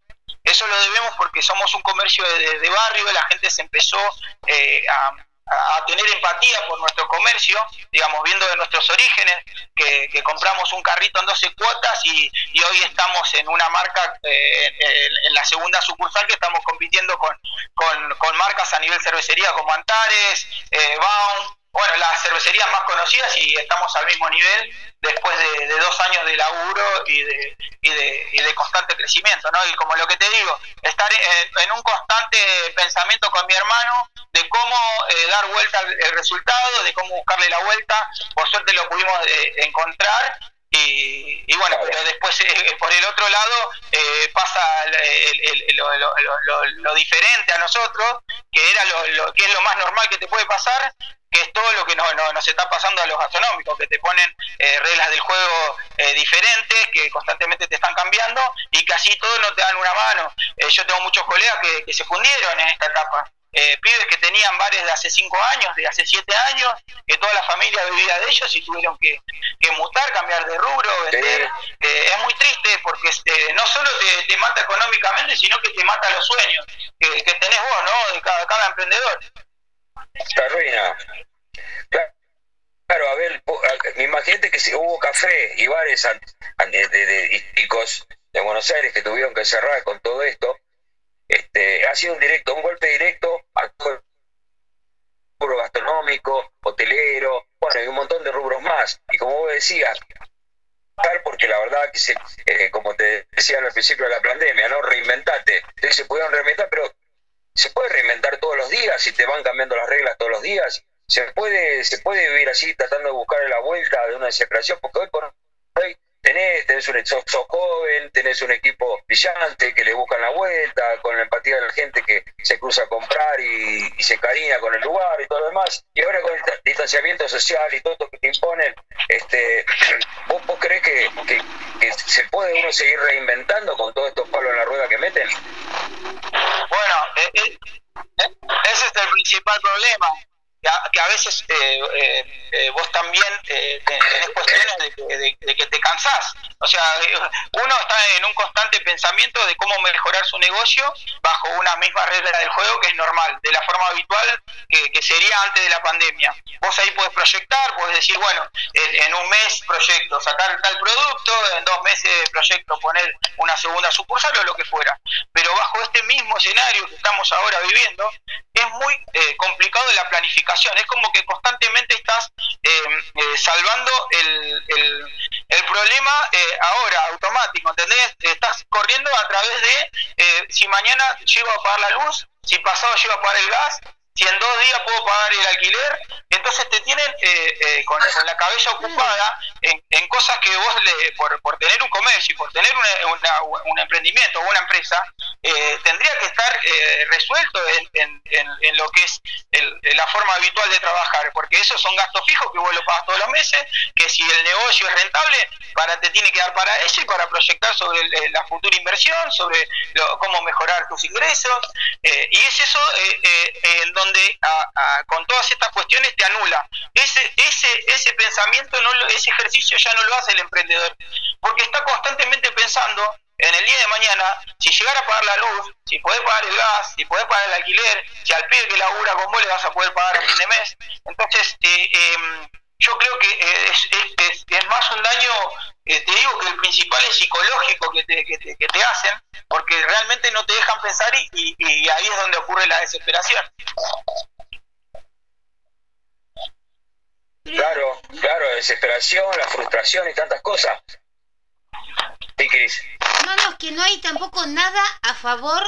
Eso lo debemos porque somos un comercio de, de barrio, la gente se empezó eh, a, a tener empatía por nuestro comercio, digamos, viendo de nuestros orígenes, que, que compramos un carrito en 12 cuotas y, hoy estamos en una marca, eh, en, en la segunda sucursal que estamos compitiendo con, con, con marcas a nivel cervecería como Antares, eh, Baum, bueno, las cervecerías más conocidas y estamos al mismo nivel después de, de dos años de laburo y de, y, de, y de constante crecimiento, ¿no? Y como lo que te digo, estar en, en un constante pensamiento con mi hermano de cómo eh, dar vuelta al el resultado, de cómo buscarle la vuelta, por suerte lo pudimos eh, encontrar y, y bueno, pero después eh, por el otro lado eh, pasa el- el- el- lo, lo- lo- lo- diferente a nosotros, que era lo, lo- que es lo más normal que te puede pasar, que es todo lo que no- no- nos está pasando a los gastronómicos, que te ponen eh, reglas del juego eh, diferentes, que constantemente te están cambiando y así todos no te dan una mano. Eh, yo tengo muchos colegas que, que se fundieron en esta etapa. Eh, pibes que tenían bares de hace cinco años, de hace siete años, que toda la familia vivía de ellos y tuvieron que, que mutar, cambiar de rubro, vender. Eh, es muy triste porque este, no solo te, te mata económicamente, sino que te mata los sueños que, que tenés vos, ¿no? De cada, cada emprendedor. Te arruina. Claro, a- imagínate que si hubo café y bares de, de, de- históricos de Buenos Aires que tuvieron que cerrar con todo esto. Este, ha sido un directo, un golpe directo a todo el rubro gastronómico, hotelero, bueno, y un montón de rubros más. Y como vos decías, porque la verdad que se, eh, como te decía al principio de la pandemia, ¿no? Reinventate. Entonces se pudieron reinventar, pero se puede reinventar todos los días si te van cambiando las reglas todos los días. Se puede, se puede vivir así tratando de buscar la vuelta de una desesperación, porque hoy por tenés tenés, un sos, joven, tenés un equipo brillante que le buscan la vuelta, con la empatía de la gente que se cruza a comprar y, se cariña con el lugar y todo lo demás. Y ahora con el ta- distanciamiento social y todo esto que te imponen, este, ¿vos, vos creés que, se puede uno seguir reinventando con todos estos palos en la rueda que meten? Bueno, eh, ese es el principal problema. Que a, veces eh, eh, eh, vos también te- tenés cuestiones de que, de- que te cansás. O sea, uno está en un constante pensamiento de cómo mejorar su negocio bajo una misma regla del juego que es normal, de la forma habitual que, que sería antes de la pandemia. Vos ahí podés proyectar, podés decir, bueno, en, en un mes proyecto sacar tal producto, en dos meses proyecto poner una segunda sucursal o lo que fuera. Pero bajo este mismo escenario que estamos ahora viviendo, es muy eh, complicado la planificación. Es como que constantemente estás eh, eh, salvando el, el, el problema eh, ahora, automático, ¿entendés? Estás corriendo a través de si mañana llego a pagar la luz, si pasado llego a pagar el gas, si en dos días puedo pagar el alquiler, entonces te tienen eh, eh, con, la cabeza ocupada en, cosas que vos, le, por, por tener un comercio y por tener una- un emprendimiento o una empresa, eh, tendría que estar eh, resuelto en, en- lo que es el- la forma habitual de trabajar, porque esos son gastos fijos que vos lo pagas todos los meses, que si el negocio es rentable, para te tiene que dar para eso y para proyectar sobre la futura inversión, sobre cómo mejorar tus ingresos, y es eso en donde a- con todas estas cuestiones te anula. Ese, ese, ese pensamiento, no lo- ese ejercicio ya no lo hace el emprendedor, porque está constantemente pensando en el día de mañana, si llegara a pagar la luz, si podés pagar el gas, si podés pagar el alquiler, si al pibe que labura con vos le vas a poder pagar a fin de mes. Entonces, eh, em, yo creo que eh, es más un daño, eh, te digo que el principal es psicológico que te, que te, que te hacen, porque realmente no te dejan pensar y, y- y ahí es donde ocurre la desesperación. Claro, claro, desesperación, la frustración y tantas cosas. Sí, Cris. No, no, es que no hay tampoco nada a favor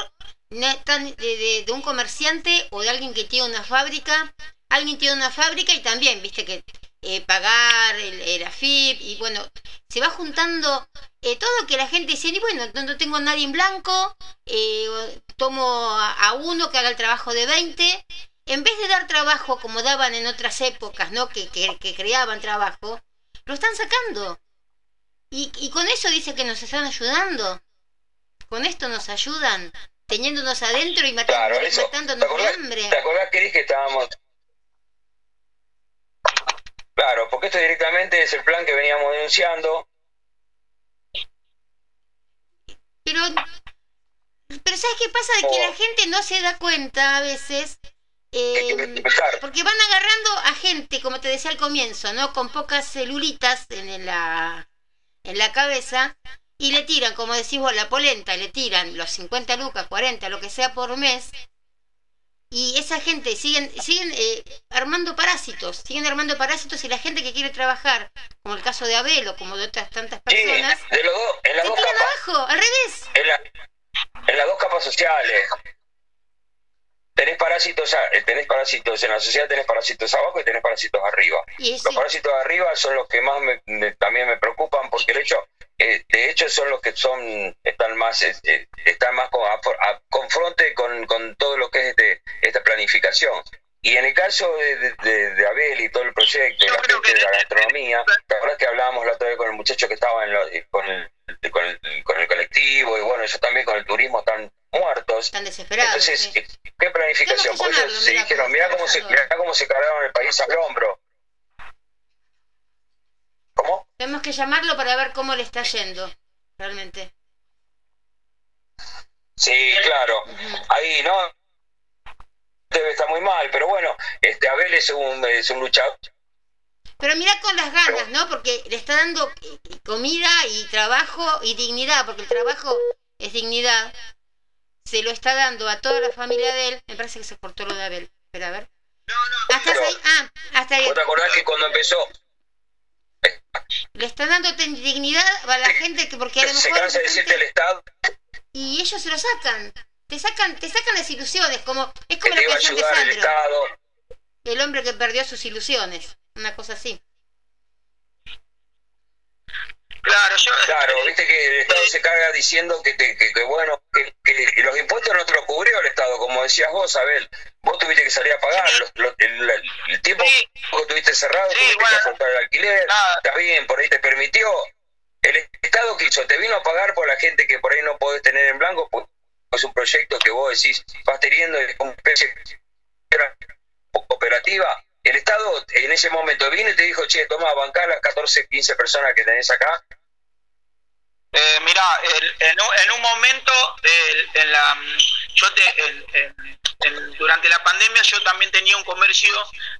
de un comerciante o de alguien que tiene una fábrica. Alguien tiene una fábrica y también, viste, que eh, pagar el, el AFIP y bueno, se va juntando eh, todo que la gente dice, y bueno, no, no tengo a nadie en blanco, eh, tomo a, a uno que haga el trabajo de 20. En vez de dar trabajo como daban en otras épocas, ¿no? Que, que, que creaban trabajo, lo están sacando. Y, y con eso dice que nos están ayudando. Con esto nos ayudan, teniéndonos adentro y Claro. ¿Te matándonos de hambre. ¿Te acordás, que estábamos... Claro, porque esto directamente es el plan que veníamos denunciando. Pero, pero ¿sabes qué pasa? De que Oh. la gente no se da cuenta a veces. eh, empezar. porque van agarrando a gente, como te decía al comienzo, ¿no? Con pocas celulitas en la, en la cabeza y le tiran, como decís vos, la polenta, le tiran los 50 lucas, 40, lo que sea por mes. Y esa gente siguen, siguen eh, armando parásitos, siguen armando parásitos y la gente que quiere trabajar, como el caso de Abel o como de otras tantas Sí, personas, de los dos, en las se dos tiran capas. abajo, al revés. En, la- en las dos capas sociales. Tenés parásitos, eh, tenés parásitos en la sociedad, tenés parásitos abajo y tenés parásitos arriba. Y Los sí. parásitos de arriba son los que más me- me- también me preocupan porque el hecho, eh, de hecho son los que son están más eh, eh, están más con, a, a confronte con, con todo lo que es este, esta planificación. Y en el caso de, de- Abel y todo el proyecto, y la gente de la gastronomía, la verdad que hablábamos la otra vez con el muchacho que estaba en lo- con, el, con, el, con el colectivo y bueno, ellos también con el turismo están muertos. Están desesperados. Entonces, sí. ¿qué planificación? Porque ellos se mira dijeron, cómo mirá cómo, se, mirá cómo se cargaron el país al hombro. ¿Cómo? Tenemos que llamarlo para ver cómo le está yendo, realmente. Sí, claro. Ahí, ¿no? Debe estar muy mal, pero bueno, este Abel es un, es un luchador. Pero mira con las ganas, ¿no? Porque le está dando eh, comida y trabajo y dignidad, porque el trabajo es dignidad. Se lo está dando a toda la familia de él. Me parece que se cortó lo de Abel. Pero a ver. Hasta Pero- ahí. Ah, hasta ahí. ¿Vos te acordás que cuando empezó Le está dando dignidad a la gente que porque a lo se mejor cansa de decirte el Estado y ellos se lo sacan. Te sacan, te sacan las ilusiones, como es que como te la canción de el Sandro, el hombre que perdió sus ilusiones, una cosa así. Claro, yo, Claro, viste que el Estado se carga diciendo que, te- que, que bueno, que, que los impuestos no te los cubrió el Estado, como decías vos, Abel. Vos tuviste que salir a pagar. los- los- el, el tiempo que tuviste cerrado, tuviste que afrontar el alquiler. Está bien, por ahí te permitió. El Estado que hizo, te vino a pagar por la gente que por ahí no podés tener en blanco, pues es un proyecto que vos decís, vas teniendo como especie de cooperativa. El Estado en ese momento vino y te dijo, che, toma, bancar las 14, 15 personas que tenés acá, Eh, mira, el- en, un, en un momento, el- en la, yo te, en- durante la pandemia yo también tenía un comercio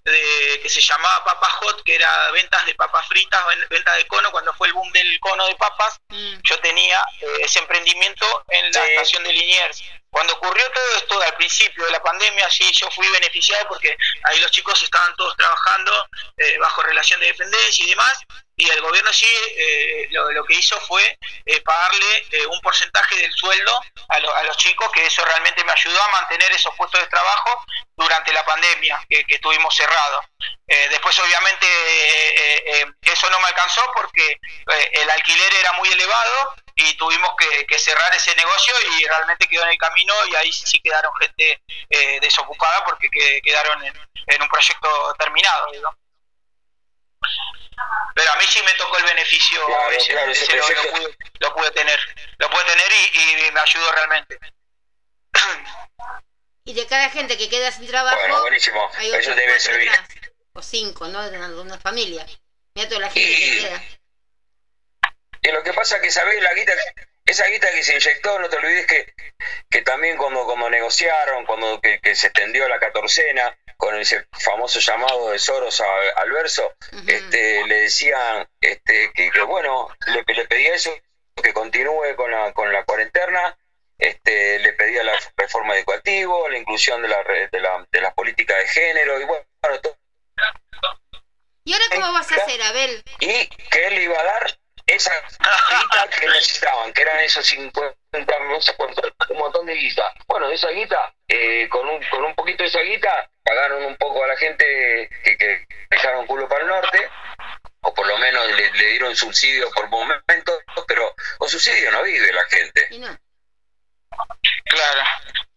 de, que se llamaba Papa Hot, que era ventas de papas fritas, ven- venta de cono, cuando fue el boom del cono de papas, yo tenía eh, ese emprendimiento en la estación de Liniers. Cuando ocurrió todo esto al principio de la pandemia, sí, yo fui beneficiado porque ahí los chicos estaban todos trabajando eh, bajo relación de dependencia y demás, y el gobierno sí eh, lo, que hizo fue eh, pagarle eh, un porcentaje del sueldo a, lo- a los chicos, que eso realmente me ayudó a mantener esos puestos de trabajo durante la pandemia que, que estuvimos cerrados. Después, obviamente, eso no me alcanzó porque el alquiler era muy elevado y tuvimos que, que cerrar ese negocio y realmente quedó en el camino y ahí sí quedaron gente eh, desocupada porque que- quedaron en, en un proyecto terminado. digamos. Pero a mí sí me tocó el beneficio, Claro, ese, claro, ese ese lo, pude, lo pude tener, lo pude tener y, y me ayudó realmente. Y de cada gente que queda sin trabajo, Bueno, buenísimo. hay Eso otros debe cuatro servir. atrás, o cinco, ¿no? De alguna familia. Mira toda la gente que queda. Y lo que pasa es que, ¿sabés? La guita, esa guita que se inyectó, no te olvides que, que también cuando, cuando negociaron, cuando que, que se extendió la catorcena, con ese famoso llamado de Soros a- al verso, este, le decían este, que, que, bueno, le, le pedía eso, que continúe con la, con la cuarentena, este, le pedía la reforma educativa, la inclusión de, la, de, la, de las políticas de género, y bueno, todo ¿Y ahora cómo vas a hacer, Abel? y que él iba a dar esa guita que necesitaban, que eran esos 50, no sé cuánto, un montón de guita. Bueno, esa guita, eh, con, un, con un poquito de esa guita, pagaron un poco a la gente que, que dejaron culo para el norte, o por lo menos le, dieron subsidio por momentos, pero con subsidio no vive la gente. Claro.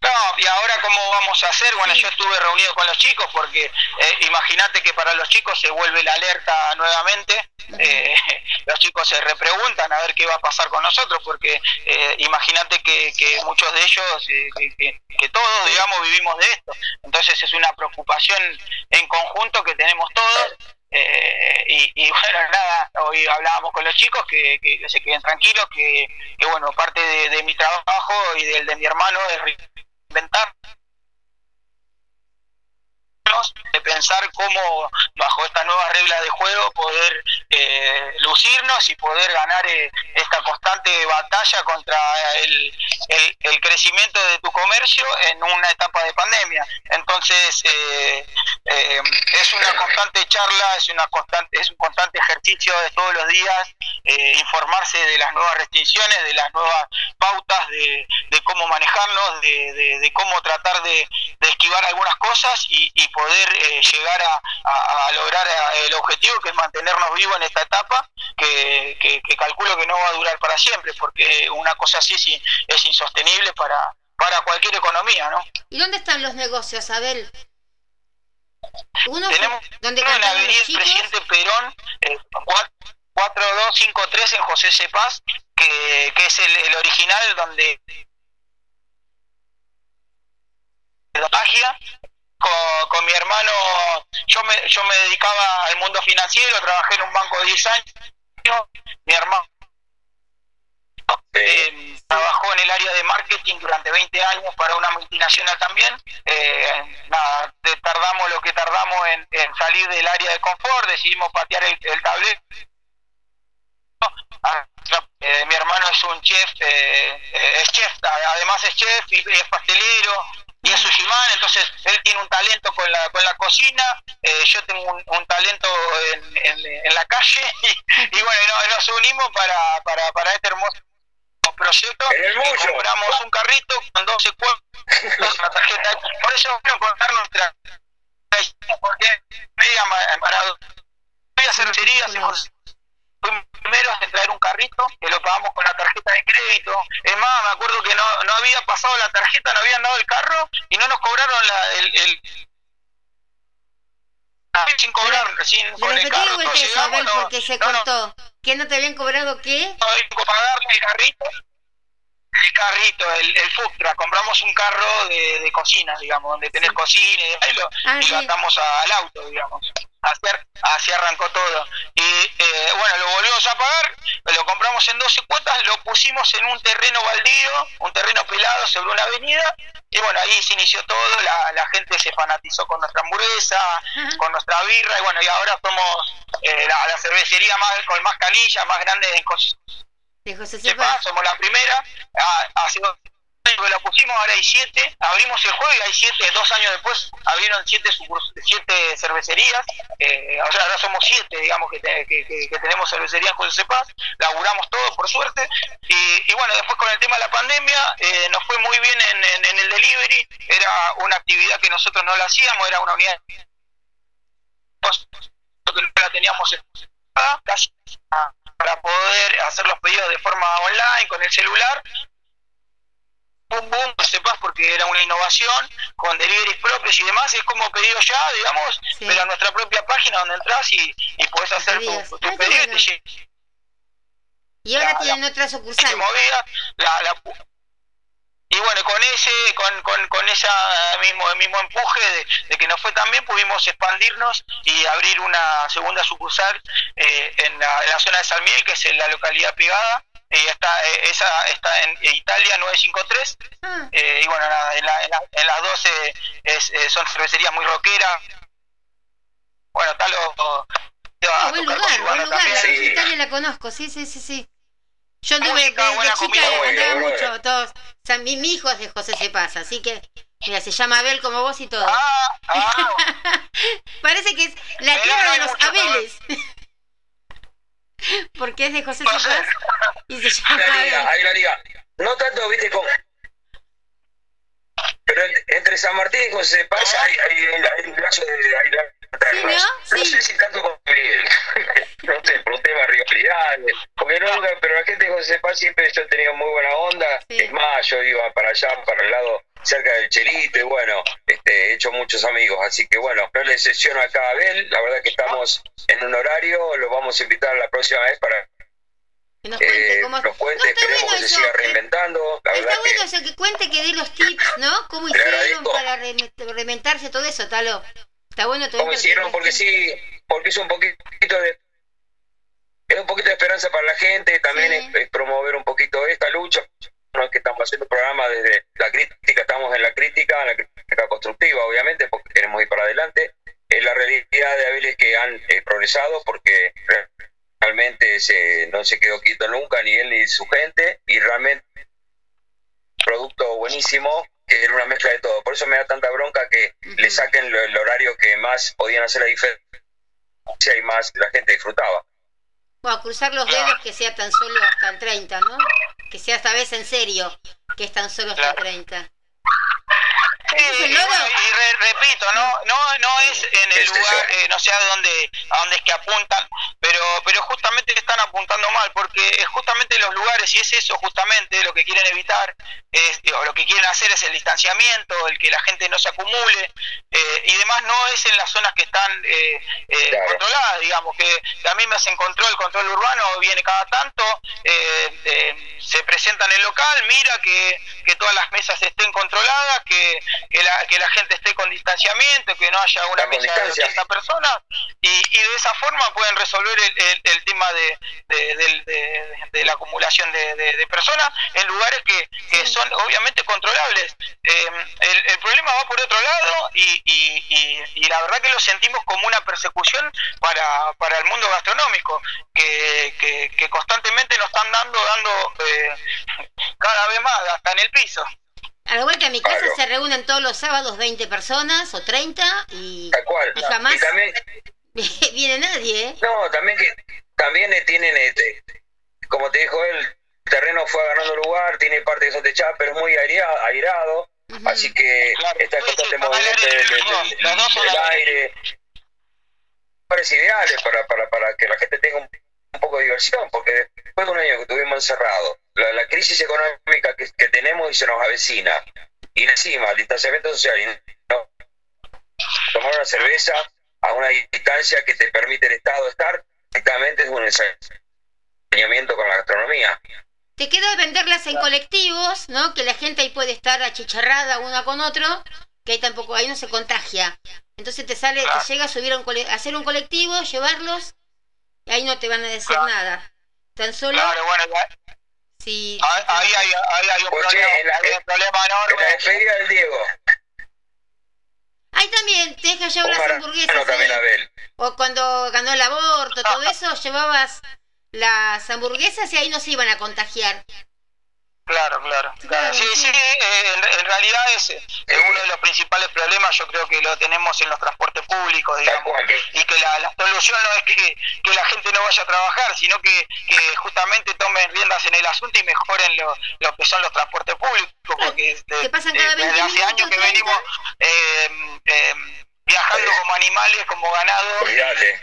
No, y ahora cómo vamos a hacer, bueno, yo estuve reunido con los chicos porque eh, imagínate que para los chicos se vuelve la alerta nuevamente, eh, los chicos se repreguntan a ver qué va a pasar con nosotros porque eh, imagínate que, que muchos de ellos, eh, que, que- que todos, digamos, vivimos de esto. Entonces es una preocupación en conjunto que tenemos todos. Eh, y, y bueno, nada, hoy hablábamos con los chicos que, se queden tranquilos, que, que bueno, parte de, de mi trabajo y del de mi hermano es reinventar de pensar cómo bajo estas nuevas reglas de juego poder eh, lucirnos y poder ganar eh, esta constante batalla contra el, el- crecimiento de tu comercio en una etapa de pandemia. Entonces eh, es una constante charla, es una constante, es un constante ejercicio de todos los días informarse de las nuevas restricciones, de las nuevas pautas, de, de cómo manejarnos, de, de- cómo tratar de, de esquivar algunas cosas y, y poder eh, llegar a, a- a lograr eh, el objetivo que es mantenernos vivos en esta etapa que, que- que calculo que no va a durar para siempre porque una cosa así es, es insostenible para, para cualquier economía, ¿no? ¿Y dónde están los negocios, Abel? Uno Tenemos donde uno en la avenida. Presidente Perón, eh, cua- 4253 en José Cepaz, que, que es el, el original donde la magia con, con mi hermano yo me yo me dedicaba al mundo financiero trabajé en un banco de 10 años mi hermano eh, trabajó en el área de marketing durante 20 años para una multinacional también. Eh, nada, tardamos lo que tardamos en, en salir del área de confort, decidimos patear el, el tablero. Ah, eh, mi hermano es un chef, eh, eh, es chef, además es chef y es pastelero y es Ushimán, entonces él tiene un talento con la, con la cocina, eh, yo tengo un, un talento en, en- en la calle y, y bueno, no- nos unimos para, para, para este hermoso proyecto y compramos un carrito con 12 cuerpos, una tarjeta, por eso quiero contar nuestra porque media ma- maravilla cervecería hacemos fuimos primero días en traer un carrito, que lo pagamos con la tarjeta de crédito. Es más, me acuerdo que no, no había pasado la tarjeta, no habían dado el carro y no nos cobraron la, el, el sin cobrar, sin con el carro. no- porque se no, no, cortó. ¿Que no te habían cobrado qué? no pagarle el carrito. El carrito, el, el food truck. compramos un carro de, de cocina, digamos, donde tenés cocina y, y lo, Ah, y sí. lo atamos al auto, digamos. Así, ar- así arrancó todo. Y eh, bueno, lo volvimos a pagar, lo compramos en 12 cuotas, lo pusimos en un terreno baldío, un terreno pelado sobre una avenida, y bueno, ahí se inició todo, la, la gente se fanatizó con nuestra hamburguesa, con nuestra birra, y bueno, y ahora somos eh, la, la cervecería más con más canilla, más grande en De José Cepaz. somos la primera, ah, hace dos años que la pusimos, ahora hay siete, abrimos el juego y hay siete, dos años después abrieron siete, siete cervecerías, eh, o sea, ahora somos siete, digamos, que, te- que, que- que tenemos cervecería en José Cepaz, laburamos todo por suerte, y, y bueno, después con el tema de la pandemia eh, nos fue muy bien en, en- en el delivery, era una actividad que nosotros no la hacíamos, era una unidad que no la teníamos estructurada, casi para poder hacer los pedidos de forma online con el celular. Boom, boom, que sepas porque era una innovación con deliveries propios y demás, es como pedido ya, digamos, Sí. pero a nuestra propia página donde entras y, y podés hacer tu, tu pedido y te ahora la- tienen otra se sucursal. la, la- y bueno, con ese, con, con, con ese mismo, mismo empuje de, de que nos fue tan bien, pudimos expandirnos y abrir una segunda sucursal eh, en, la, en la zona de San Miguel, que es en la localidad pegada. Y está, eh, esa está en Italia 953. Ah, eh, y bueno, nada, en, la, en, la- en las 12 es, eh, son cervecerías muy rockeras. Bueno, tal o. ah, buen lugar, buen lugar. La Sí. Italia la conozco, sí, sí, sí, sí. Yo anduve Música, de, chica, bueno, bueno. mucho, todos. O sea, mi, mi hijo es de José Cepaz, así que, mira, se llama Abel como vos y todo. Ah, ah, Parece que es la tierra de hay los Abeles. Porque es de José. Cepaz y se llama Hay una liga, hay una liga. No tanto, viste, con. Pero en- entre San Martín y José Paz hay, hay, hay de. Hay Sí, ¿no? no Sí. sé si tanto con no sé, por un tema de. Porque no, nunca- pero la gente de José Paz siempre yo he tenido muy buena onda. Sí. Es más, yo iba para allá, para el lado cerca del Chelito, y bueno, este, he hecho muchos amigos. Así que bueno, no le excepciono acá a Abel. La verdad que estamos en un horario, lo vamos a invitar la próxima vez para Que nos cuente eh, cómo... nos cuente, No, está esperemos bueno que se siga eh. reinventando. La Está verdad bueno que eso, que cuente, que dé los tips, ¿no? ¿Cómo hicieron para re- reinventarse todo eso, Talo? Está bueno ¿Cómo hicieron? Porque sí, porque es un poquito de es un poquito de esperanza para la gente, también Sí. es, es promover un poquito esta lucha. No es que estamos haciendo un programa desde la crítica, estamos en la crítica, en la crítica constructiva, obviamente, porque queremos ir para adelante. Eh, la realidad de Abel es que han eh, progresado porque realmente se, no se quedó quieto nunca, ni él ni su gente, y realmente producto buenísimo, que era una mezcla de todo. Por eso me da tanta bronca que le saquen lo- el horario que más podían hacer la diferencia y más la gente disfrutaba. Bueno, cruzar los dedos que sea tan solo hasta el 30, ¿no? Que sea esta vez en serio, que es tan solo hasta el 30. Sí, ¿Ese es el y, logo? bueno, y re- repito, no, no, no es en el Este lugar, eh, no sé a dónde, a dónde es que apuntan, pero, pero justamente están apuntando mal, porque es justamente los lugares, y es eso justamente lo que quieren evitar, es, o lo que quieren hacer es el distanciamiento, el que la gente no se acumule, eh, y demás no es en las zonas que están eh, eh, Claro. controladas, digamos, que, que a mí me hacen control, el control urbano viene cada tanto, eh, eh, se presenta en el local, mira que, que todas las mesas estén controladas, que, que, la, que la gente esté con distanciamiento, que no haya una mesa de distancia. 80 personas, y, y de esa forma pueden resolver el, el- el tema de, de, del- de- de la acumulación de, de- de personas en lugares que, que son obviamente controlables. Eh, el, el problema va por otro lado y, y- y- y la verdad que lo sentimos como una persecución para, para el mundo gastronómico, que, que- que constantemente nos están dando, dando eh, cada vez más, hasta en el piso. Al igual que a mi casa Claro. se reúnen todos los sábados 20 personas o 30 y Tal cual. Y jamás- Y también, viene nadie, ¿eh? no, también que también tienen, este, como te dijo él, el terreno fue ganando lugar, tiene parte que son techadas, pero es muy aireado, airado así que Claro. está en constante movimiento del, aire. Parece ideales para, para, para que la gente tenga un, poco de diversión, porque después de un año que estuvimos encerrados, la, la crisis económica que, que tenemos y se nos avecina, y encima el distanciamiento social, y no, tomar una cerveza a una distancia que te permite el Estado estar, exactamente es un ensañamiento con la gastronomía. Te queda venderlas en colectivos, ¿no? Que la gente ahí puede estar achicharrada una con otro, que ahí tampoco, ahí no se contagia. Entonces te sale, te llega a subir a un cole- a hacer un colectivo, llevarlos, y ahí no te van a decir nada. Tan solo Claro, bueno, si... ahí, ahí hay, ahí hay un problema, la- hay un problema En la enorme. despedida del Diego, Ahí también te deja llevar las hamburguesas. O cuando ganó el aborto, todo eso, llevabas las hamburguesas y ahí no se iban a contagiar. Claro, claro. Claro, Sí, sí. sí, eh, en, en realidad es eh, uno de los principales problemas, yo creo que lo tenemos en los transportes públicos, Tal digamos, y que la, la solución no es que, que la gente no vaya a trabajar, sino que, que justamente tomen riendas en el asunto y mejoren lo, lo que son los transportes públicos, porque de- que pasan de- cada 20 desde hace años que 30. venimos eh, eh, viajando como animales, como ganado.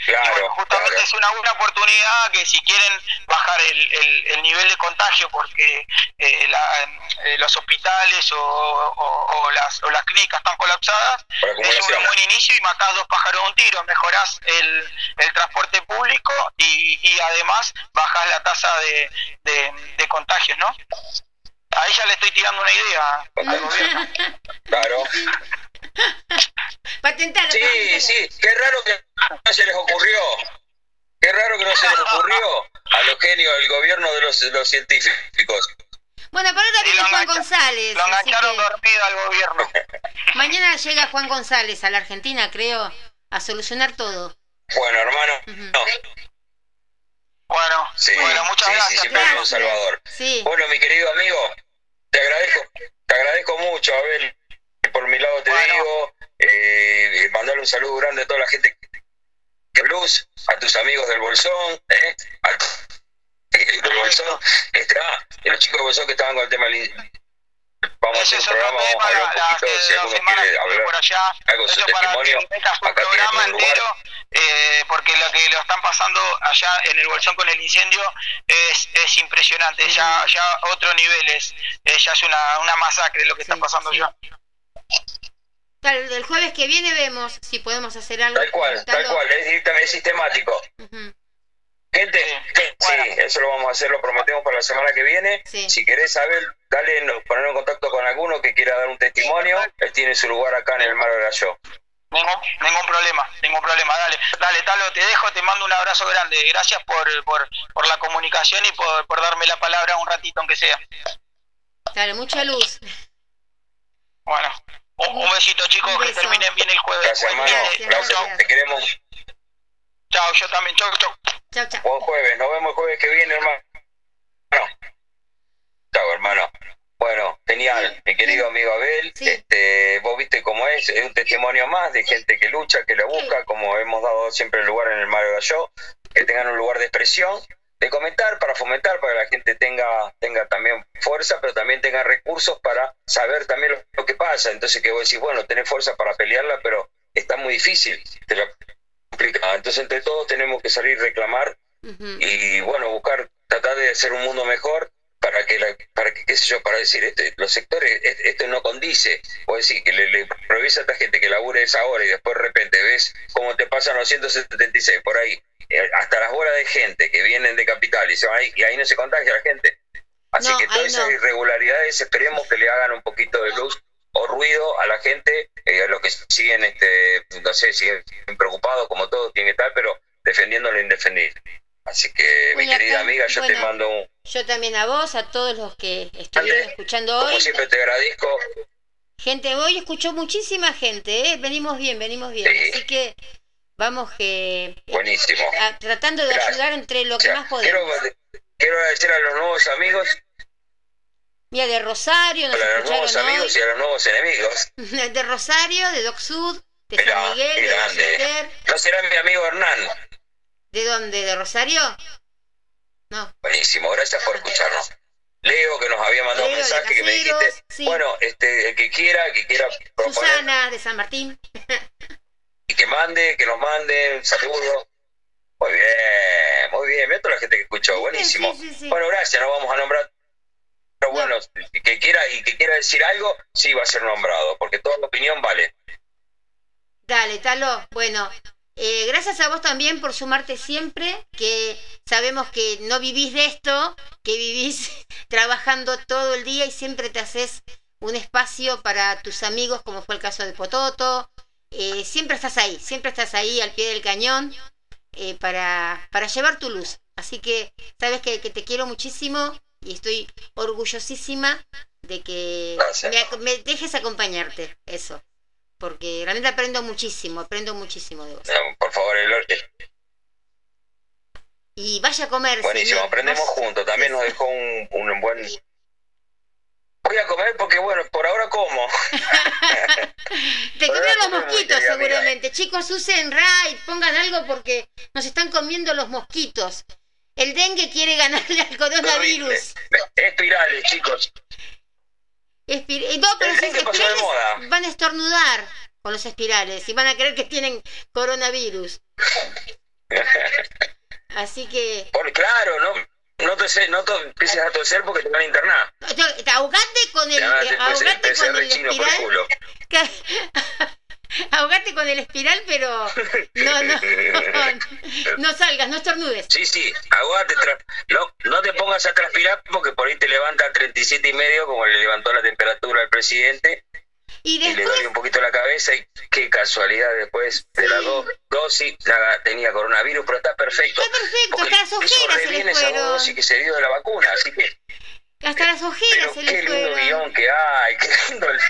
Claro, bueno, justamente claro. es una buena oportunidad que si quieren bajar el, el, el nivel de contagio porque eh, la- eh, los hospitales o, o- o las, o las clínicas están colapsadas, es un buen inicio y matás dos pájaros de un tiro, mejorás el, el transporte público y, y además bajás la tasa de, de, de contagios, ¿no? A ella le estoy tirando una idea al gobierno. Claro. Patentar. Sí, sí, qué raro que no se les ocurrió. Qué raro que no se les ocurrió a los genios del gobierno de los, de los científicos. Bueno, pero ahora viene Juan González. Lo engancharon que dormido al gobierno. mañana llega Juan González a la Argentina, creo, a solucionar todo. Bueno, hermano, no. Bueno, Sí, bueno, muchas sí, sí, gracias. siempre Pedro. un Salvador. Sí. Bueno, mi querido amigo, te agradezco, te agradezco mucho, Abel. Por mi lado te Bueno. digo, eh, mandarle un saludo grande a toda la gente que Blues, a tus amigos del Bolsón, ¿eh? A- eh, del Bolsón, este, ah, los chicos del Bolsón que estaban con el tema del Vamos a hacer un programa, vamos a hablar la, un la, poquito, si alguno quiere estuve por hablar allá, algo su testimonio, acá programa entero, eh, porque lo que lo están pasando allá en el Bolsón con el incendio es, es impresionante, ya ya otro nivel, es, eh, ya es una, una masacre lo que está Sí, pasando sí. Tal, el jueves que viene vemos si podemos hacer algo. Tal cual, tal cual, es, directamente- es sistemático. Gente, Sí, eso lo vamos a hacer, lo prometemos para la semana que viene. Sí. Si querés saber, dale, no- poner en contacto con alguno que quiera dar un testimonio. Él tiene su lugar acá en el Mar de la Yo. Ningún, ningún problema, ningún problema. Dale, dale, Talo, te dejo, te mando un abrazo grande. Gracias por, por, por la comunicación y por, por darme la palabra un ratito, aunque sea. Dale, mucha luz. Bueno, un, un besito, chicos, Un que terminen bien el jueves. Gracias, hermano. Gracias, Gracias, gracias. te queremos. Chao, yo también. Chau, chau. Chao, chao. Buen jueves, nos vemos el jueves que viene, hermano. Chao, hermano. Bueno, genial, mi querido amigo Abel. Sí. Este, vos viste cómo es, es un testimonio más de gente que lucha, que la busca, como hemos dado siempre el lugar en el Mario Gallo, que tengan un lugar de expresión, de comentar, para fomentar, para que la gente tenga, tenga también fuerza, pero también tenga recursos para saber también lo, lo que pasa. Entonces que vos decís, bueno, tenés fuerza para pelearla, pero está muy difícil, te la. Entonces entre todos tenemos que salir a reclamar y bueno buscar tratar de hacer un mundo mejor para que la, para que qué sé yo para decir este, los sectores es- esto no condice o decir que le, le prohibís a esta gente que labure esa hora y después de repente ves cómo te pasan los 176 por ahí hasta las horas de gente que vienen de capital y se van ahí y ahí no se contagia la gente así No, que todas esas no. irregularidades esperemos que le hagan un poquito de luz o ruido a la gente eh, a los que siguen este no sé siguen preocupados como todos tienen que estar pero defendiendo lo indefendible Así que, mi querida acá, amiga, yo te mando un. Yo también a vos, a todos los que estuvieron escuchando Como hoy. siempre, te agradezco. Gente, hoy escuchó muchísima gente, ¿eh? Venimos bien, venimos bien. Sí. Así que vamos que eh, Buenísimo. a- tratando de Gracias. ayudar entre lo que O sea, más quiero, podemos. quiero agradecer a los nuevos amigos, Mira, de Rosario, a los nuevos amigos y a los nuevos enemigos. De Rosario, de Doc Sud, de Mirá, San Miguel, de. Ballester. ¿No será mi amigo Hernán? ¿De dónde? ¿De Rosario? No. Buenísimo, gracias por escucharnos. Leo, que nos había mandado Leo, un mensaje que me dijiste. sí. Bueno, este, el que quiera, el que quiera proponer Susana, de San Martín. y que mande, que nos mande, un saludo. Muy bien, muy bien, mira toda la gente que escuchó, buenísimo. Sí, sí, sí. Bueno, gracias, no vamos a nombrar. Pero bueno, que quiera y que quiera decir algo, sí va a ser nombrado, porque toda opinión vale. Dale, Talo. Bueno, eh, gracias a vos también por sumarte siempre, que sabemos que no vivís de esto, que vivís trabajando todo el día y siempre te haces un espacio para tus amigos, como fue el caso de Pototo. Eh, siempre estás ahí, siempre estás ahí al pie del cañón eh, para, para llevar tu luz. Así que sabes que, que te quiero muchísimo y estoy orgullosísima de que me, dejes acompañarte, eso. Porque realmente aprendo muchísimo, aprendo muchísimo de vos. Eh, Por favor, el, el- Y vaya a comer. buenísimo, señor. aprendemos juntos. También nos dejó un, un buen. Voy a comer porque, bueno, por ahora como. Te comen los mosquitos amiga. seguramente. Chicos, usen raid, pongan algo porque nos están comiendo los mosquitos. El dengue quiere ganarle al coronavirus. Espirales, chicos. Espir- eh, no, pero El dengue pasó de espirales moda. van a estornudar con los espirales y van a creer que tienen coronavirus. Así que Por, claro, no, no, te no te empieces a toser porque te van a internar. te ahogate con el ahogate con el chino por el espiral. ahogate con el espiral, pero no, no, no salgas, no estornudes. Sí, sí, tra- No, no te pongas a transpirar porque por ahí te levanta a 37 y medio, como le levantó la temperatura al presidente, Y y le después duele un poquito la Y qué casualidad, después de las dos dosis ya tenía coronavirus, pero está perfecto. Está perfecto, Porque hasta las ojeras se le esa fueron. dosis que se dio de la vacuna, así que. hasta las ojeras se qué le lindo fueron. guion que hay, qué lindo. el-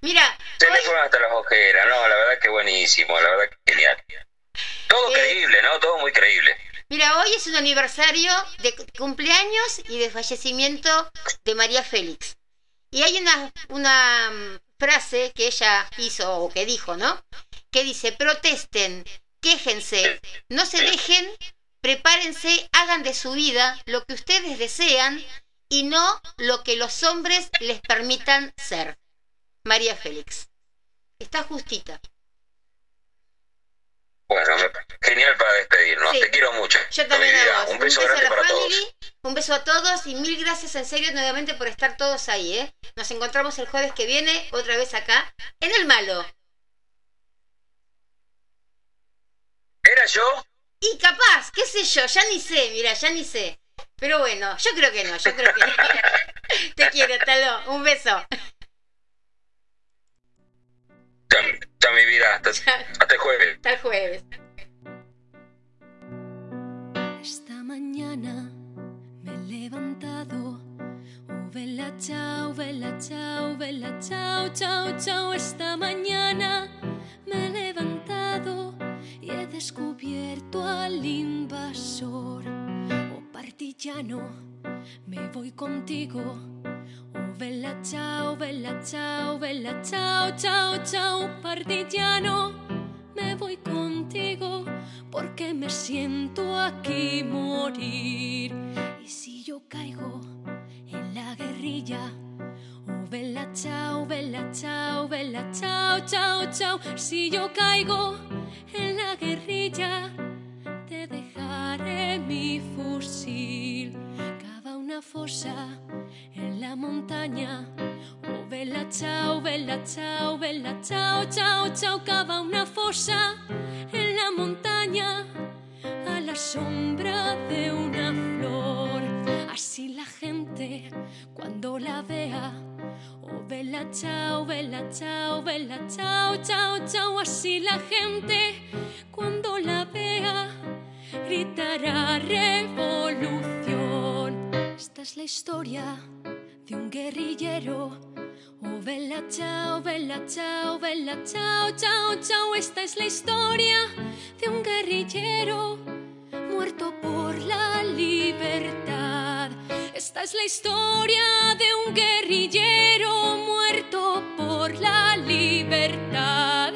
Mira, Se le hoy, fueron hasta las ojeras, no, la verdad que buenísimo, la verdad que genial. Todo Eh, creíble, ¿no? Todo muy creíble. mira, hoy es un aniversario de cu- cumpleaños y de fallecimiento de María Félix. Y hay una, una frase que ella hizo o que dijo, ¿no? Que dice, protesten, quéjense, no se dejen, prepárense, hagan de su vida lo que ustedes desean y no lo que los hombres les permitan ser. María Félix. Está justita. Bueno, genial para despedirnos. Sí. Te quiero mucho. Yo también a vos. Un beso a grande la para family, todos. un beso a todos y mil gracias en serio nuevamente por estar todos ahí, ¿eh? Nos encontramos el jueves que viene, otra vez acá, en el malo. ¿Era yo? Y capaz, qué sé yo, ya ni sé, mira, ya ni sé. Pero bueno, yo creo que no, yo creo que no. Te quiero, Talo. Un beso. Ya, ya mi vida. Hasta, hasta el jueves. Hasta el jueves. Esta mañana me he levantado. Oh, vela, chao, vela, chao, vela, chao, chao, chao. Esta mañana me he levantado y he descubierto al invasor. Oh, partillano, me voy contigo. Oh, vela, chao, vela, chao, vela, chao, chao, chao, partillano. Me voy contigo porque me siento aquí morir. Y si yo caigo en la guerrilla, oh, vela, chao, vela, chao, vela, chao, chao, chao. Si yo caigo en la guerrilla, te dejaré mi fusil. Una fosa en la montaña. Oh, vela, chao, vela, chao, vela, chao, chao, chao. Cava una fosa en la montaña a la sombra de una flor. Así la gente cuando la vea. Oh, vela, chao, vela, chao, vela, chao, chao, chao. Así la gente cuando la vea gritará revolución. Esta es la historia de un guerrillero. Oh, vela, chao, vela, chao, vela, chao, chao, chao. Esta es la historia de un guerrillero muerto por la libertad. Esta es la historia de un guerrillero muerto por la libertad.